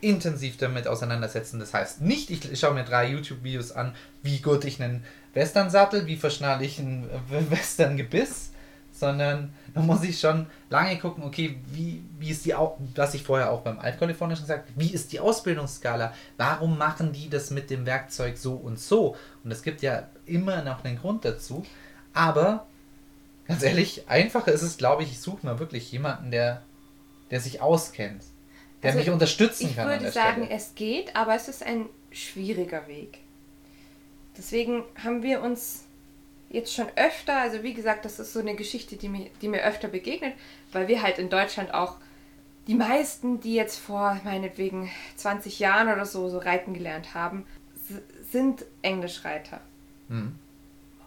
intensiv damit auseinandersetzen. Das heißt nicht, ich schaue mir drei YouTube-Videos an, wie gut ich einen Western-Sattel, wie verschnalle ich ein *laughs* Western-Gebiss, sondern da muss ich schon lange gucken, okay, wie, wie ist die, was ich vorher auch beim Altkalifornischen gesagt wie ist die Ausbildungsskala? Warum machen die das mit dem Werkzeug so und so? Und es gibt ja immer noch einen Grund dazu. Aber Ganz ehrlich, einfacher ist es, glaube ich, ich suche mal wirklich jemanden, der, der sich auskennt, der also mich unterstützen ich kann. Ich würde sagen, Stelle. es geht, aber es ist ein schwieriger Weg. Deswegen haben wir uns jetzt schon öfter, also wie gesagt, das ist so eine Geschichte, die mir, die mir öfter begegnet, weil wir halt in Deutschland auch die meisten, die jetzt vor meinetwegen 20 Jahren oder so, so reiten gelernt haben, sind Englischreiter. Hm.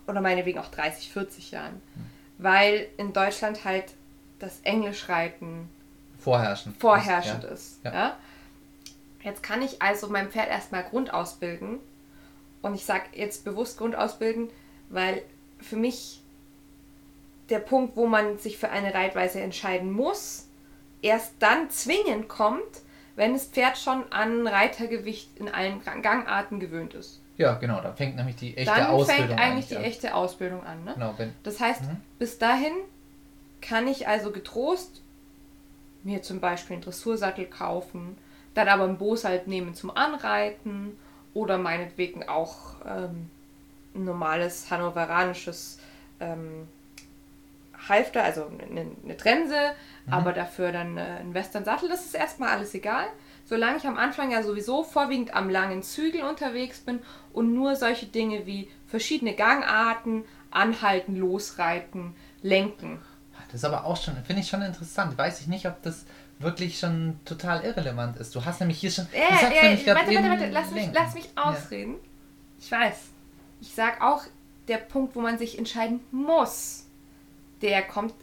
Oder meinetwegen auch 30, 40 Jahren. Hm weil in Deutschland halt das Englischreiten vorherrschend, vorherrschend ist. Ja. ja. Jetzt kann ich also mein Pferd erstmal grundausbilden. Und ich sage jetzt bewusst grundausbilden, weil für mich der Punkt, wo man sich für eine Reitweise entscheiden muss, erst dann zwingend kommt, wenn das Pferd schon an Reitergewicht in allen Gangarten gewöhnt ist. Ja, genau, da fängt nämlich die echte dann Ausbildung an. Dann fängt eigentlich die an. echte Ausbildung an. Ne? Genau, wenn, das heißt, mhm. bis dahin kann ich also getrost mir zum Beispiel einen Dressursattel kaufen, dann aber ein Boos halt nehmen zum Anreiten oder meinetwegen auch ähm, ein normales hannoveranisches ähm, Halfter, also eine, eine Trense, mhm. aber dafür dann äh, einen Western-Sattel. Das ist erstmal alles egal solange ich am Anfang ja sowieso vorwiegend am langen Zügel unterwegs bin und nur solche Dinge wie verschiedene Gangarten, anhalten, losreiten, lenken. Das ist aber auch schon, finde ich schon interessant. Weiß ich nicht, ob das wirklich schon total irrelevant ist. Du hast nämlich hier schon. Ja, ja, ja warte, warte, warte, lass mich, lass mich ausreden. Ja. Ich weiß. Ich sag auch, der Punkt, wo man sich entscheiden muss, der kommt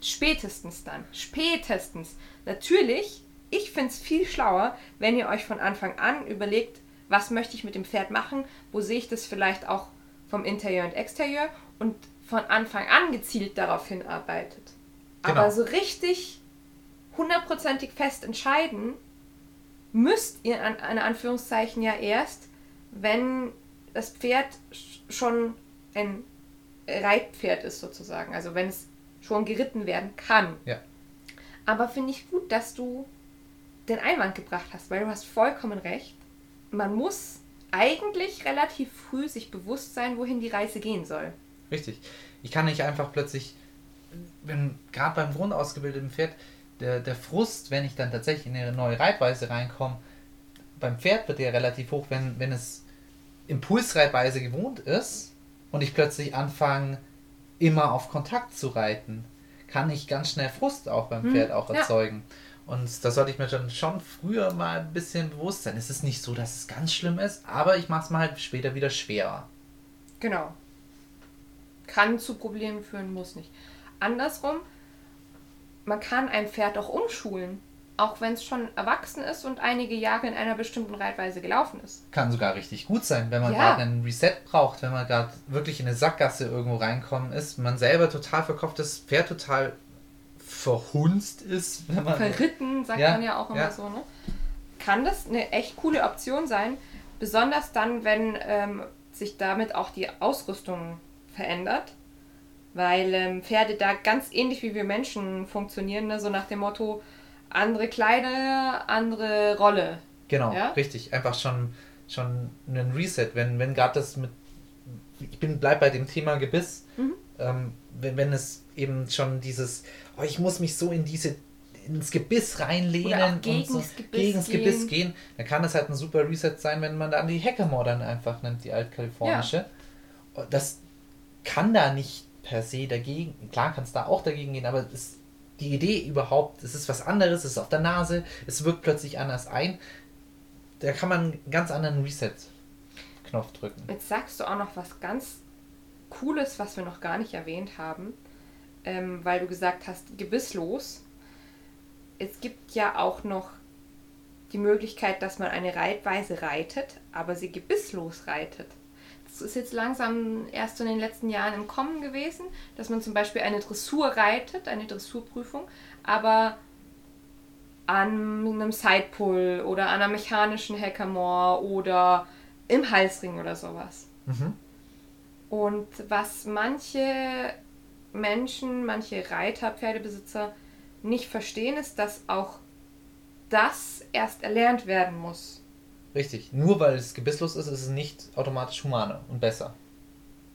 spätestens dann. Spätestens. Natürlich ich finde es viel schlauer, wenn ihr euch von Anfang an überlegt, was möchte ich mit dem Pferd machen, wo sehe ich das vielleicht auch vom Interieur und Exterieur und von Anfang an gezielt darauf hinarbeitet. Genau. Aber so richtig hundertprozentig fest entscheiden müsst ihr an, an Anführungszeichen ja erst, wenn das Pferd sch- schon ein Reitpferd ist sozusagen. Also wenn es schon geritten werden kann. Ja. Aber finde ich gut, dass du den Einwand gebracht hast, weil du hast vollkommen recht. Man muss eigentlich relativ früh sich bewusst sein, wohin die Reise gehen soll. Richtig. Ich kann nicht einfach plötzlich, gerade beim grundausgebildeten Pferd, der, der Frust, wenn ich dann tatsächlich in eine neue Reitweise reinkomme, beim Pferd wird der relativ hoch, wenn, wenn es Impulsreitweise gewohnt ist und ich plötzlich anfange, immer auf Kontakt zu reiten, kann ich ganz schnell Frust auch beim Hm, Pferd auch ja. erzeugen. Und da sollte ich mir schon, schon früher mal ein bisschen bewusst sein. Es ist nicht so, dass es ganz schlimm ist, aber ich mache es mal halt später wieder schwerer. Genau. Kann zu Problemen führen, muss nicht. Andersrum, man kann ein Pferd auch umschulen, auch wenn es schon erwachsen ist und einige Jahre in einer bestimmten Reitweise gelaufen ist. kann sogar richtig gut sein, wenn man Ja. gerade einen Reset braucht, wenn man gerade wirklich in eine Sackgasse irgendwo reinkommen ist, man selber total verkauft, das Pferd total verhunzt ist, wenn man Verritten, sagt Ja, man ja auch immer ja. so, ne? Kann das eine echt coole Option sein, besonders dann, wenn ähm, sich damit auch die Ausrüstung verändert. Weil ähm, Pferde da ganz ähnlich wie wir Menschen funktionieren, ne? so nach dem Motto, andere Kleider, andere Rolle. genau, Ja? richtig, einfach schon schon einen Reset, wenn wenn gerade das mit ich bin bleib bei dem Thema Gebiss, Mhm. ähm, wenn, wenn es eben schon dieses oh, ich muss mich so in diese ins Gebiss reinlehnen auch und gegen so das Gebiss gegen das gehen. Gebiss gehen, dann kann das halt ein super Reset sein, wenn man dann die Hackamore dann einfach nimmt, die altkalifornische. Und Das kann da nicht per se dagegen, klar kann es da auch dagegen gehen, aber es, die Idee überhaupt, es ist was anderes, es ist auf der Nase, es wirkt plötzlich anders ein. Da kann man einen ganz anderen Reset-Knopf drücken. Jetzt sagst du auch noch was ganz Cooles, was wir noch gar nicht erwähnt haben, ähm, weil du gesagt hast, gebisslos. Es gibt ja auch noch die Möglichkeit, dass man eine Reitweise reitet, aber sie gebisslos reitet. Das ist jetzt langsam erst so in den letzten Jahren im Kommen gewesen, dass man zum Beispiel eine Dressur reitet, eine Dressurprüfung, aber an einem Sidepull oder an einer mechanischen Hackamore oder im Halsring oder sowas. Mhm. Und was manche Menschen, manche Reiter, Pferdebesitzer nicht verstehen, ist, dass auch das erst erlernt werden muss. Richtig. Nur weil es gebisslos ist, ist es nicht automatisch humaner und besser.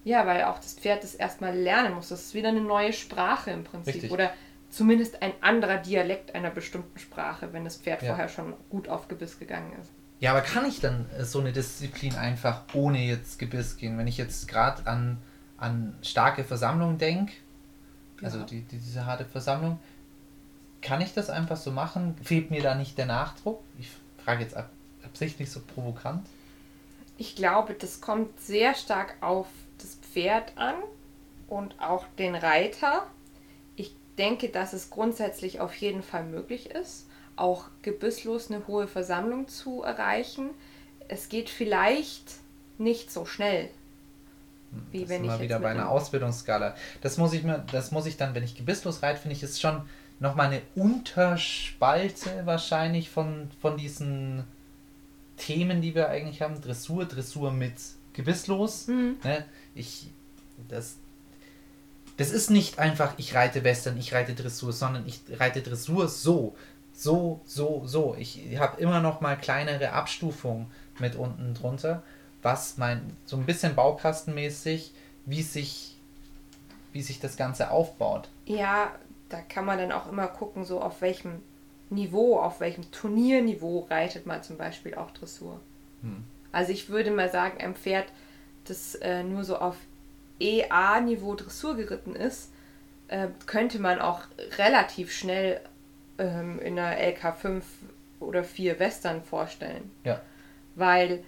Ja, weil auch das Pferd das erstmal lernen muss. Das ist wieder eine neue Sprache im Prinzip. Richtig. Oder zumindest ein anderer Dialekt einer bestimmten Sprache, wenn das Pferd Ja. vorher schon gut auf Gebiss gegangen ist. Ja, aber kann ich dann äh, so eine Disziplin einfach ohne jetzt Gebiss gehen? Wenn ich jetzt gerade an, an starke Versammlungen denke, also Ja. die, die, diese harte Versammlung, kann ich das einfach so machen? Fehlt mir da nicht der Nachdruck? Ich frage jetzt ab, absichtlich so provokant. Ich glaube, das kommt sehr stark auf das Pferd an und auch den Reiter. Ich denke, dass es grundsätzlich auf jeden Fall möglich ist, auch gebisslos eine hohe Versammlung zu erreichen. Es geht vielleicht nicht so schnell. Wie das wenn ist ich wieder bei einer Ausbildungsskala. Das muss ich mir, das muss ich dann, wenn ich gebisslos reite, finde ich, ist schon nochmal eine Unterspalte wahrscheinlich von, von diesen Themen, die wir eigentlich haben. Dressur, Dressur mit gebisslos. Mhm. Ne? Ich, das, das ist nicht einfach, ich reite Western, ich reite Dressur, sondern ich reite Dressur so, so, so, so. Ich habe immer noch mal kleinere Abstufungen mit unten drunter, was mein, so ein bisschen baukastenmäßig, wie sich, wie sich das Ganze aufbaut. Ja, da kann man dann auch immer gucken, so auf welchem Niveau, auf welchem Turnierniveau reitet man zum Beispiel auch Dressur. Hm. Also ich würde mal sagen, ein Pferd, das äh, nur so auf EA-Niveau Dressur geritten ist, äh, könnte man auch relativ schnell ähm, in einer LK5 oder 4 Western vorstellen. Ja. Weil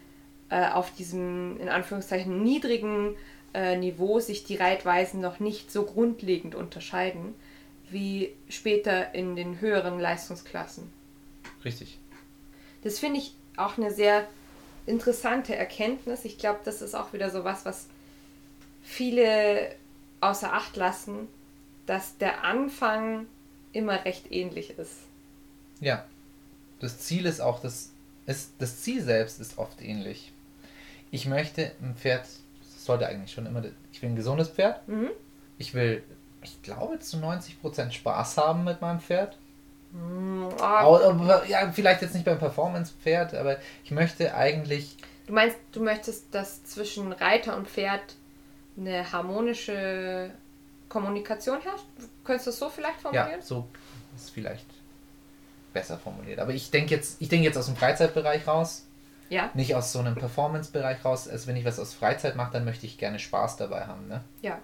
äh, auf diesem, in Anführungszeichen, niedrigen äh, Niveau sich die Reitweisen noch nicht so grundlegend unterscheiden wie später in den höheren Leistungsklassen. Richtig. Das finde ich auch eine sehr interessante Erkenntnis. Ich glaube, das ist auch wieder so was, was viele außer Acht lassen, dass der Anfang immer recht ähnlich ist. Ja. Das Ziel ist auch, das, ist, das Ziel selbst ist oft ähnlich. Ich möchte ein Pferd, das sollte eigentlich schon immer, ich will ein gesundes Pferd. Mhm. Ich will, ich glaube, zu 90% Spaß haben mit meinem Pferd. Mm, oh, Aber, ja, vielleicht jetzt nicht beim Performance-Pferd, aber ich möchte eigentlich, Du meinst, du möchtest, dass zwischen Reiter und Pferd eine harmonische Kommunikation herrscht? Könntest du es so vielleicht formulieren? ja, so ist vielleicht besser formuliert. Aber ich denke jetzt, ich denke jetzt aus dem Freizeitbereich raus, Ja. nicht aus so einem Performance-Bereich raus. Also wenn ich was aus Freizeit mache, dann möchte ich gerne Spaß dabei haben, ne? Ja.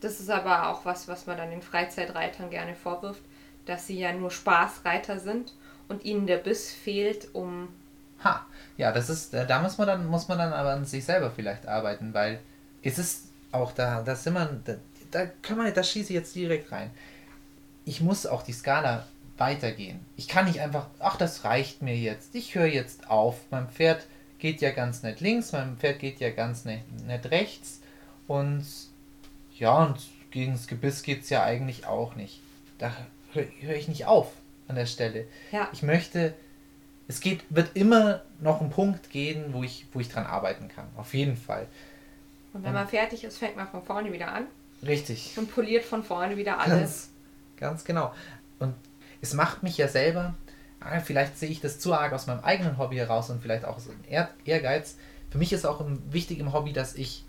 Das ist aber auch was, was man dann den Freizeitreitern gerne vorwirft, dass sie ja nur Spaßreiter sind und ihnen der Biss fehlt, um. Ha, ja, das ist, äh, da muss man dann, muss man dann aber an sich selber vielleicht arbeiten, weil es ist auch da, da sind wir, da, da können wir, da schieße ich jetzt direkt rein. Ich muss auch die Skala weitergehen. Ich kann nicht einfach, ach, das reicht mir jetzt. Ich höre jetzt auf. Mein Pferd geht ja ganz nett links, mein Pferd geht ja ganz nett, nett rechts und ja, und gegen das Gebiss geht es ja eigentlich auch nicht. Da höre hör ich nicht auf an der Stelle. Ja. Ich möchte, es geht, wird immer noch einen Punkt gehen, wo ich, wo ich dran arbeiten kann. Auf jeden Fall. Und wenn man fertig ist, fängt man von vorne wieder an Richtig. und poliert von vorne wieder alles. Ganz, ganz genau. Und es macht mich ja selber, ah, vielleicht sehe ich das zu arg aus meinem eigenen Hobby heraus und vielleicht auch aus Ehrgeiz. Für mich ist auch wichtig im Hobby, dass ich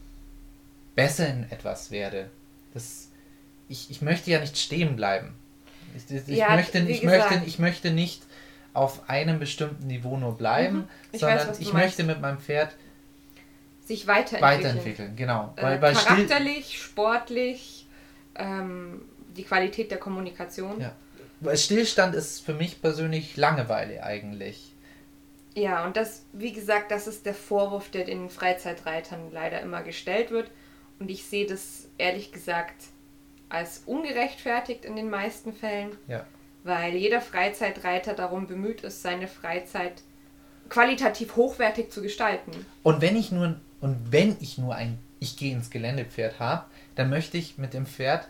besser in etwas werde. Das, ich, ich möchte ja nicht stehen bleiben. Ich, ich, Ja, möchte, ich, möchte, ich möchte nicht auf einem bestimmten Niveau nur bleiben, Mhm. Ich sondern weiß, ich meinst. möchte mit meinem Pferd Sich weiterentwickeln. weiterentwickeln. Genau. Äh, Weil, weil still, charakterlich, sportlich, ähm, die Qualität der Kommunikation. Ja. weil Stillstand ist für mich persönlich Langeweile eigentlich. Ja, und das, wie gesagt, das ist der Vorwurf, der den Freizeitreitern leider immer gestellt wird. Und ich sehe das ehrlich gesagt als ungerechtfertigt in den meisten Fällen, Ja. weil jeder Freizeitreiter darum bemüht ist, seine Freizeit qualitativ hochwertig zu gestalten. Und wenn ich nur und wenn ich nur ein ich gehe ins Geländepferd habe, dann möchte ich mit dem Pferd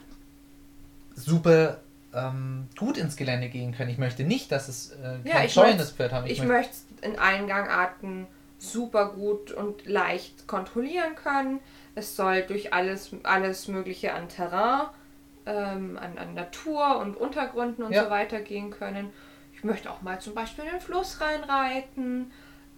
super ähm, gut ins Gelände gehen können. Ich möchte nicht, dass es äh, Ja, kein ich scheuendes Pferd haben. Ich, möcht- möchte es in allen Gangarten super gut und leicht kontrollieren können. Es soll durch alles, alles Mögliche an Terrain, ähm, an, an Natur und Untergründen und Ja. so weiter gehen können. Ich möchte auch mal zum Beispiel in den Fluss reinreiten.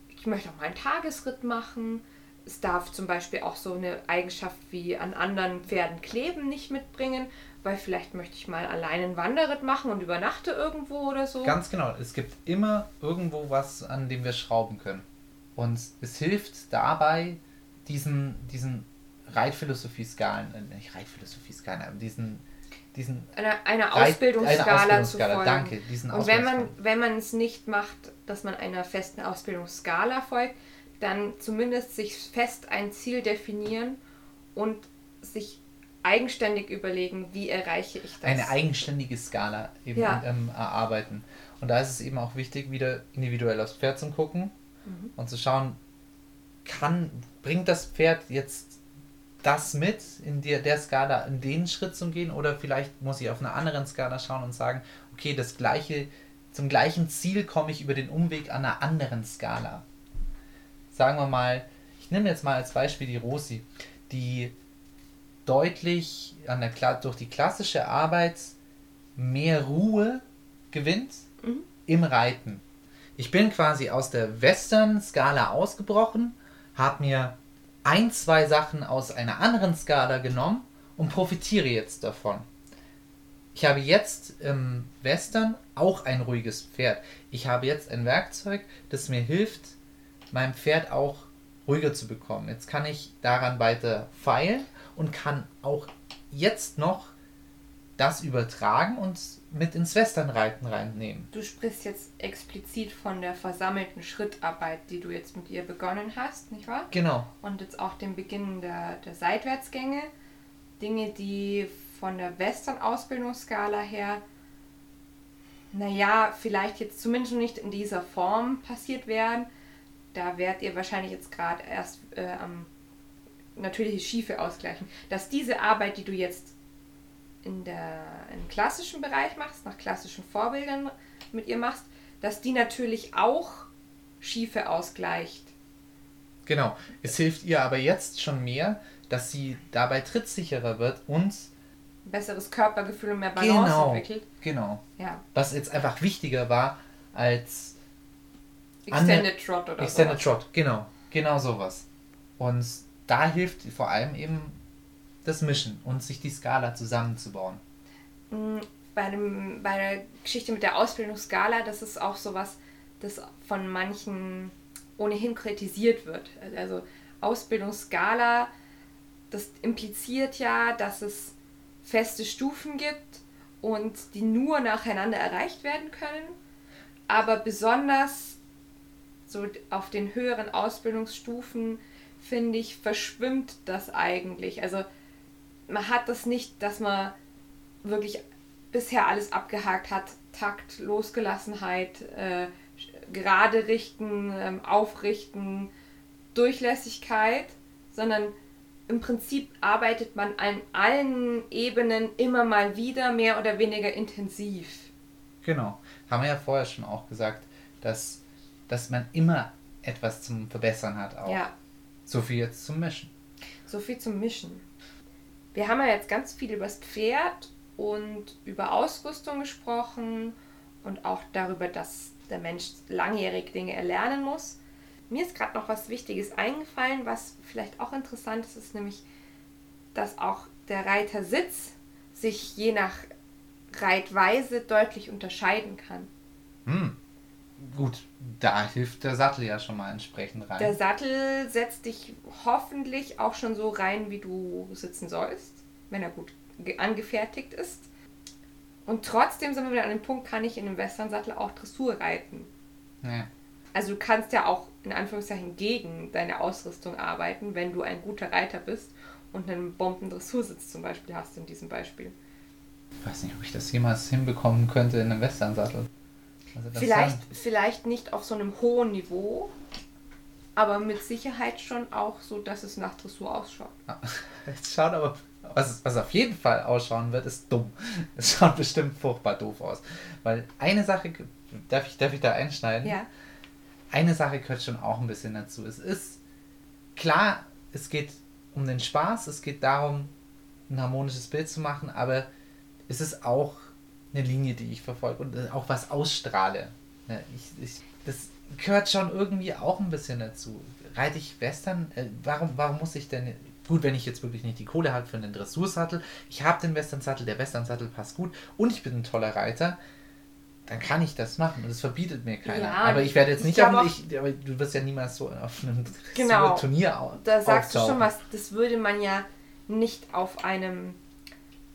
Ich möchte auch mal einen Tagesritt machen. Es darf zum Beispiel auch so eine Eigenschaft wie an anderen Pferden kleben nicht mitbringen, weil vielleicht möchte ich mal allein einen Wanderritt machen und übernachte irgendwo oder so. Ganz genau. Es gibt immer irgendwo was, an dem wir schrauben können. Und es hilft dabei, diesen, diesen Reitphilosophie-Skalen, äh, nicht Reitphilosophie-Skalen, aber diesen, diesen eine, eine Ausbildungsskala, eine Ausbildungsskala, zu folgen. danke, diesen Und wenn man, wenn man es nicht macht, dass man einer festen Ausbildungsskala folgt, dann zumindest sich fest ein Ziel definieren und sich eigenständig überlegen, wie erreiche ich das. eine eigenständige Skala eben Ja. ähm, erarbeiten. Und da ist es eben auch wichtig, wieder individuell aufs Pferd zu gucken Mhm. und zu schauen, kann, bringt das Pferd jetzt das mit, in der, der Skala in den Schritt zu gehen oder vielleicht muss ich auf einer anderen Skala schauen und sagen, okay, das gleiche, zum gleichen Ziel komme ich über den Umweg an einer anderen Skala. Sagen wir mal, ich nehme jetzt mal als Beispiel die Rosi, die deutlich an der, durch die klassische Arbeit mehr Ruhe gewinnt Mhm. im Reiten. Ich bin quasi aus der Western-Skala ausgebrochen, habe mir ein, zwei Sachen aus einer anderen Skala genommen und profitiere jetzt davon. Ich habe jetzt im Western auch ein ruhiges Pferd. Ich habe jetzt ein Werkzeug, das mir hilft, mein Pferd auch ruhiger zu bekommen. Jetzt kann ich daran weiter feilen und kann auch jetzt noch das übertragen und mit ins Westernreiten reinnehmen. Du sprichst jetzt explizit von der versammelten Schrittarbeit, die du jetzt mit ihr begonnen hast, nicht wahr? Genau. Und jetzt auch dem Beginn der, der Seitwärtsgänge. Dinge, die von der Western-Ausbildungsskala her, naja, vielleicht jetzt zumindest nicht in dieser Form passiert wären. Da wärt ihr wahrscheinlich jetzt gerade erst äh, am natürliche Schiefe ausgleichen. Dass diese Arbeit, die du jetzt in der, im klassischen Bereich machst, nach klassischen Vorbildern mit ihr machst, dass die natürlich auch Schiefe ausgleicht. Genau. Es hilft ihr aber jetzt schon mehr, dass sie dabei trittsicherer wird und ein besseres Körpergefühl und mehr Balance genau, entwickelt. Genau. Ja. Was jetzt einfach wichtiger war als Extended Trot oder Extended sowas. Trot, genau. Genau sowas. Und da hilft vor allem eben das Mischen und sich die Skala zusammenzubauen. Mm, Bei, dem, bei der Geschichte mit der Ausbildungsskala, das ist auch sowas, das von manchen ohnehin kritisiert wird. Also Ausbildungsskala, das impliziert ja, dass es feste Stufen gibt und die nur nacheinander erreicht werden können. Aber besonders so auf den höheren Ausbildungsstufen, finde ich, verschwimmt das eigentlich. Also man hat das nicht, dass man wirklich bisher alles abgehakt hat. Takt, Losgelassenheit, äh, gerade richten, ähm, aufrichten, Durchlässigkeit, sondern im Prinzip arbeitet man an allen Ebenen immer mal wieder mehr oder weniger intensiv. Genau. Haben wir ja vorher schon auch gesagt, dass, dass man immer etwas zum Verbessern hat auch. Ja, So viel jetzt zum Mischen. so viel zum Mischen. Wir haben ja jetzt ganz viel über das Pferd und über Ausrüstung gesprochen und auch darüber, dass der Mensch langjährig Dinge erlernen muss. Mir ist gerade noch was Wichtiges eingefallen, was vielleicht auch interessant ist, ist nämlich, dass auch der Reitersitz sich je nach Reitweise deutlich unterscheiden kann. Hm. Gut, da hilft der Sattel ja schon mal entsprechend rein. Der Sattel setzt dich hoffentlich auch schon so rein, wie du sitzen sollst, wenn er gut ge- angefertigt ist. Und trotzdem sind wir wieder an dem Punkt, kann ich in einem Westernsattel auch Dressur reiten. ja. Also du kannst ja auch in Anführungszeichen gegen deine Ausrüstung arbeiten, wenn du ein guter Reiter bist und einen Bomben-Dressursitz zum Beispiel hast in diesem Beispiel. Ich weiß nicht, ob ich das jemals hinbekommen könnte in einem Westernsattel. Also Vielleicht, vielleicht nicht auf so einem hohen Niveau, aber mit Sicherheit schon auch so, dass es nach Dressur ausschaut. Jetzt *laughs* schaut aber, was, was auf jeden Fall ausschauen wird, ist dumm. *laughs* Es schaut bestimmt furchtbar doof aus. Weil eine Sache, darf ich, darf ich da einschneiden? Ja. Eine Sache gehört schon auch ein bisschen dazu. Es ist klar, es geht um den Spaß, es geht darum, ein harmonisches Bild zu machen, aber es ist auch eine Linie, die ich verfolge und auch was ausstrahle. Ja, ich, ich, das gehört schon irgendwie auch ein bisschen dazu. Reite ich Western? Äh, warum, warum muss ich denn. Gut, wenn ich jetzt wirklich nicht die Kohle habe für einen Dressursattel, ich habe den Westernsattel, der Westernsattel passt gut und ich bin ein toller Reiter, dann kann ich das machen und das verbietet mir keiner. Ja, aber ich werde jetzt ich nicht auf ich, aber du wirst ja niemals so auf einem *laughs* Genau. Turnier au- Da sagst du auftauchen. schon was, das würde man ja nicht auf einem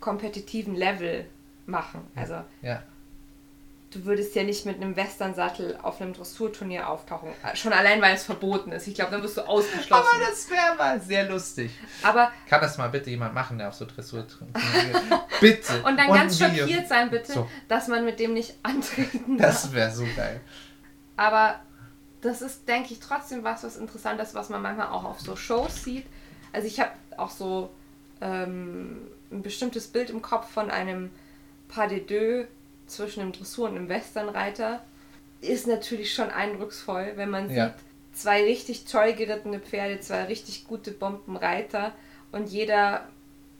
kompetitiven Level machen. Also Ja, du würdest ja nicht mit einem Westernsattel auf einem Dressurturnier auftauchen. Schon allein, weil es verboten ist. Ich glaube, dann wirst du ausgeschlossen. aber das wäre mal sehr lustig. Aber Kann das mal bitte jemand machen, der auf so Dressur *laughs* Bitte. und dann ein ganz Video. schockiert sein, bitte, So. dass man mit dem nicht antreten darf. Das wäre so geil. Aber das ist, denke ich, trotzdem was, was interessant ist, was man manchmal auch auf so Shows sieht. Also ich habe auch so ähm, ein bestimmtes Bild im Kopf von einem Pas de deux zwischen einem Dressur und einem Westernreiter. Ist natürlich schon eindrucksvoll, wenn man Ja. sieht, zwei richtig toll gerittene Pferde, zwei richtig gute Bombenreiter und jeder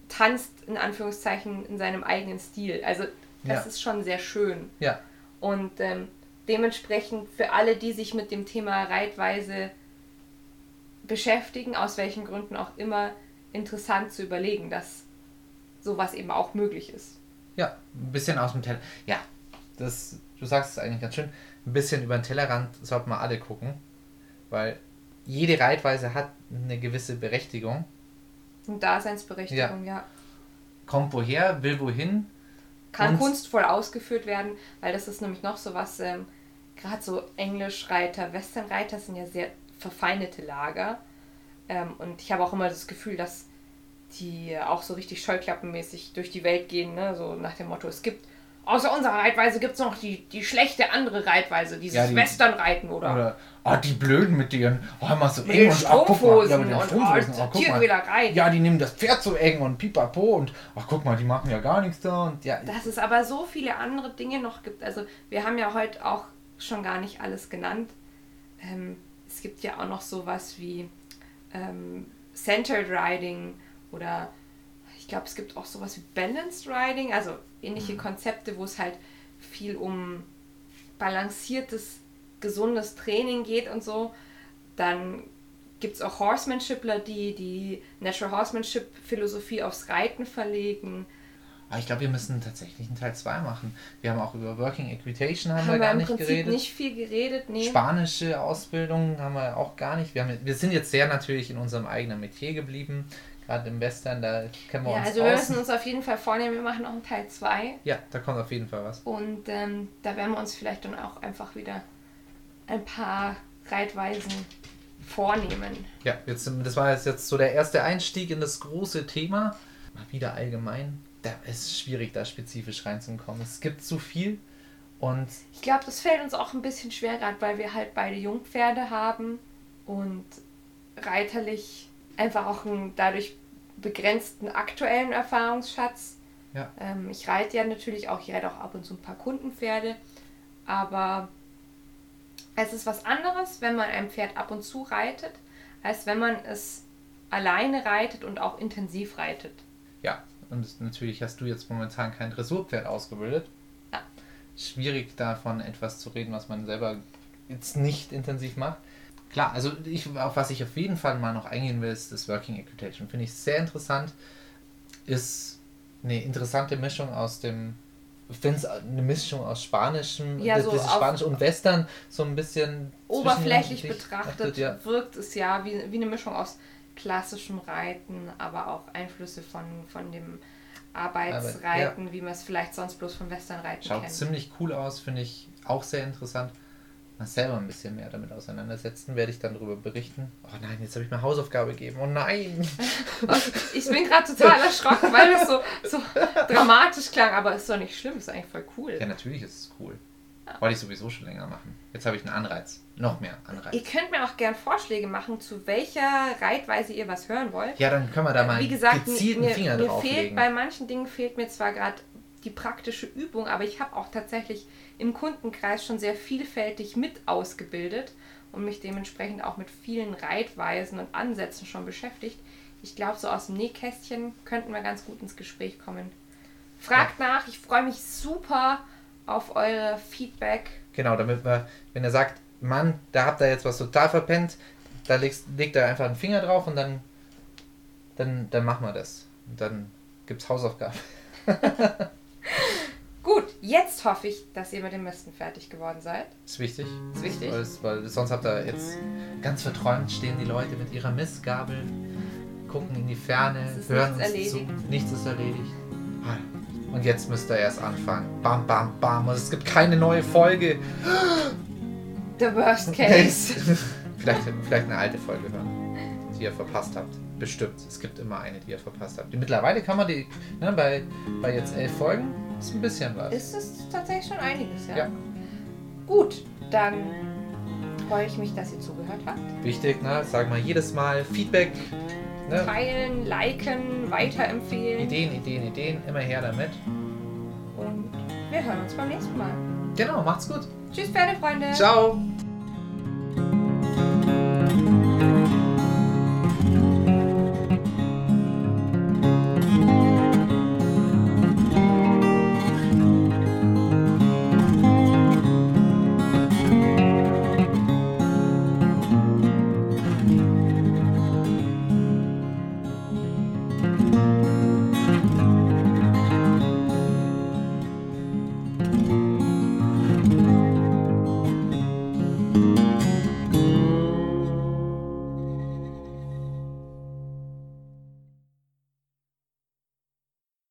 tanzt in Anführungszeichen in seinem eigenen Stil. Also das Ja. ist schon sehr schön. Ja, Und ähm, dementsprechend für alle, die sich mit dem Thema Reitweise beschäftigen, aus welchen Gründen auch immer, interessant zu überlegen, dass sowas eben auch möglich ist. Ja, ein bisschen aus dem Teller. Ja, das, du sagst es eigentlich ganz schön. Ein bisschen über den Tellerrand sollten wir alle gucken, weil jede Reitweise hat eine gewisse Berechtigung. Und Daseinsberechtigung, ja. Kommt woher, will wohin. Kann Und- kunstvoll ausgeführt werden, weil das ist nämlich noch so was, ähm, gerade so Englischreiter, Westernreiter sind ja sehr verfeindete Lager. Ähm, und ich habe auch immer das Gefühl, dass die auch so richtig scheuklappenmäßig durch die Welt gehen, ne? so nach dem Motto, es gibt außer unserer Reitweise gibt es noch die, die schlechte andere Reitweise, dieses Ja, die- Westernreiten oder, Oder, ah, die Blöden mit ihren, oh, immer so eng und, ach, guck mal, ja, Strumpfhosen mit den und Strumpfhosen, oh, guck mal. Ja, die nehmen das Pferd so eng und pipapo und, ach, guck mal, die machen ja gar nichts da und ja. Dass es aber so viele andere Dinge noch gibt. Also wir haben ja heute auch schon gar nicht alles genannt. Ähm, es gibt ja auch noch sowas wie ähm, Centered Riding oder ich glaube, es gibt auch sowas wie Balanced Riding, also ähnliche Konzepte, wo es halt viel um balanciertes, gesundes Training geht und so. Dann gibt es auch Horsemanshipler, die die Natural Horsemanship Philosophie aufs Reiten verlegen. Aber ich glaube, wir müssen tatsächlich einen Teil 2 machen. Wir haben auch über Working Equitation haben, haben wir wir gar im nicht Prinzip geredet. nicht viel geredet. Nee. Spanische Ausbildung haben wir auch gar nicht. Wir, haben, wir sind jetzt sehr natürlich in unserem eigenen Metier geblieben. Gerade im Western, da kennen wir Ja, uns also wir müssen uns auf jeden Fall vornehmen, wir machen noch einen Teil 2 Ja, da kommt auf jeden Fall was. und ähm, da werden wir uns vielleicht dann auch einfach wieder ein paar Reitweisen vornehmen. Ja, jetzt, das war jetzt, jetzt so der erste Einstieg in das große Thema. Mal wieder allgemein. Da ist schwierig, da spezifisch reinzukommen. Es gibt zu viel und Ich glaube, das fällt uns auch ein bisschen schwer, gerade weil wir halt beide Jungpferde haben und reiterlich einfach auch einen dadurch begrenzten aktuellen Erfahrungsschatz. Ja. Ähm, ich reite ja natürlich auch, ich reite auch ab und zu ein paar Kundenpferde, aber es ist was anderes, wenn man ein Pferd ab und zu reitet, als wenn man es alleine reitet und auch intensiv reitet. ja, und natürlich hast du jetzt momentan kein Dressurpferd ausgebildet. Ja. Schwierig davon etwas zu reden, was man selber jetzt nicht intensiv macht. Klar, also ich, auf was ich auf jeden Fall mal noch eingehen will, ist das Working Equitation. Finde ich sehr interessant. Ist eine interessante Mischung aus dem, ich finde es eine Mischung aus Spanischem, Ja, das, so Spanisch und Western, so ein bisschen Oberflächlich betrachtet ja. wirkt es ja wie, wie eine Mischung aus klassischem Reiten, aber auch Einflüsse von, von dem Arbeitsreiten, wie man es vielleicht sonst bloß vom Westernreiten Schaut kennt. ziemlich cool aus, finde ich auch sehr interessant. Mal selber ein bisschen mehr damit auseinandersetzen, werde ich dann darüber berichten. Oh nein, jetzt habe ich mir Hausaufgabe gegeben. Oh nein! *laughs* Ich bin gerade total erschrocken, weil das so, so dramatisch klang, aber ist doch nicht schlimm, ist eigentlich voll cool. Ja, natürlich ist es cool. Wollte ich sowieso schon länger machen. Jetzt habe ich einen Anreiz. Noch mehr Anreiz. Ihr könnt mir auch gern Vorschläge machen, zu welcher Reitweise ihr was hören wollt. Ja, dann können wir da mal Wie gesagt, gezielten mir, Finger mir fehlt drauflegen. bei manchen Dingen fehlt mir zwar gerade die praktische Übung, aber ich habe auch tatsächlich im Kundenkreis schon sehr vielfältig mit ausgebildet und mich dementsprechend auch mit vielen Reitweisen und Ansätzen schon beschäftigt. Ich glaube, so aus dem Nähkästchen könnten wir ganz gut ins Gespräch kommen. Fragt nach, ich freue mich super auf eure Feedback. Genau, damit wir, wenn er sagt, Mann, da habt ihr jetzt was total verpennt, da legst, legt er einfach einen Finger drauf und dann, dann, dann machen wir das. Und dann gibt's Hausaufgaben. *laughs* Gut, jetzt hoffe ich, dass ihr mit dem Misten fertig geworden seid. Ist wichtig. Ist wichtig. Weil, weil sonst habt ihr jetzt ganz verträumt stehen die Leute mit ihrer Missgabel, gucken in die Ferne, hören nichts uns zu. Nichts ist erledigt. Ah, Und jetzt müsst ihr erst anfangen. Bam, bam, bam. Und es gibt keine neue Folge. The worst case. *laughs* vielleicht, vielleicht eine alte Folge hören, die ihr verpasst habt. Bestimmt. Es gibt immer eine, die ihr verpasst habt. Mittlerweile kann man die, ne, bei, bei jetzt elf Folgen, ist ein bisschen was. ist es tatsächlich schon einiges, ja. Ja. Gut, dann freue ich mich, dass ihr zugehört habt. Wichtig, ne? Sagen wir jedes Mal Feedback. Ne? Teilen, liken, weiterempfehlen. Ideen, Ideen, Ideen, immer her damit. Und wir hören uns beim nächsten Mal. Genau, macht's gut. Tschüss, Pferdefreunde. Ciao.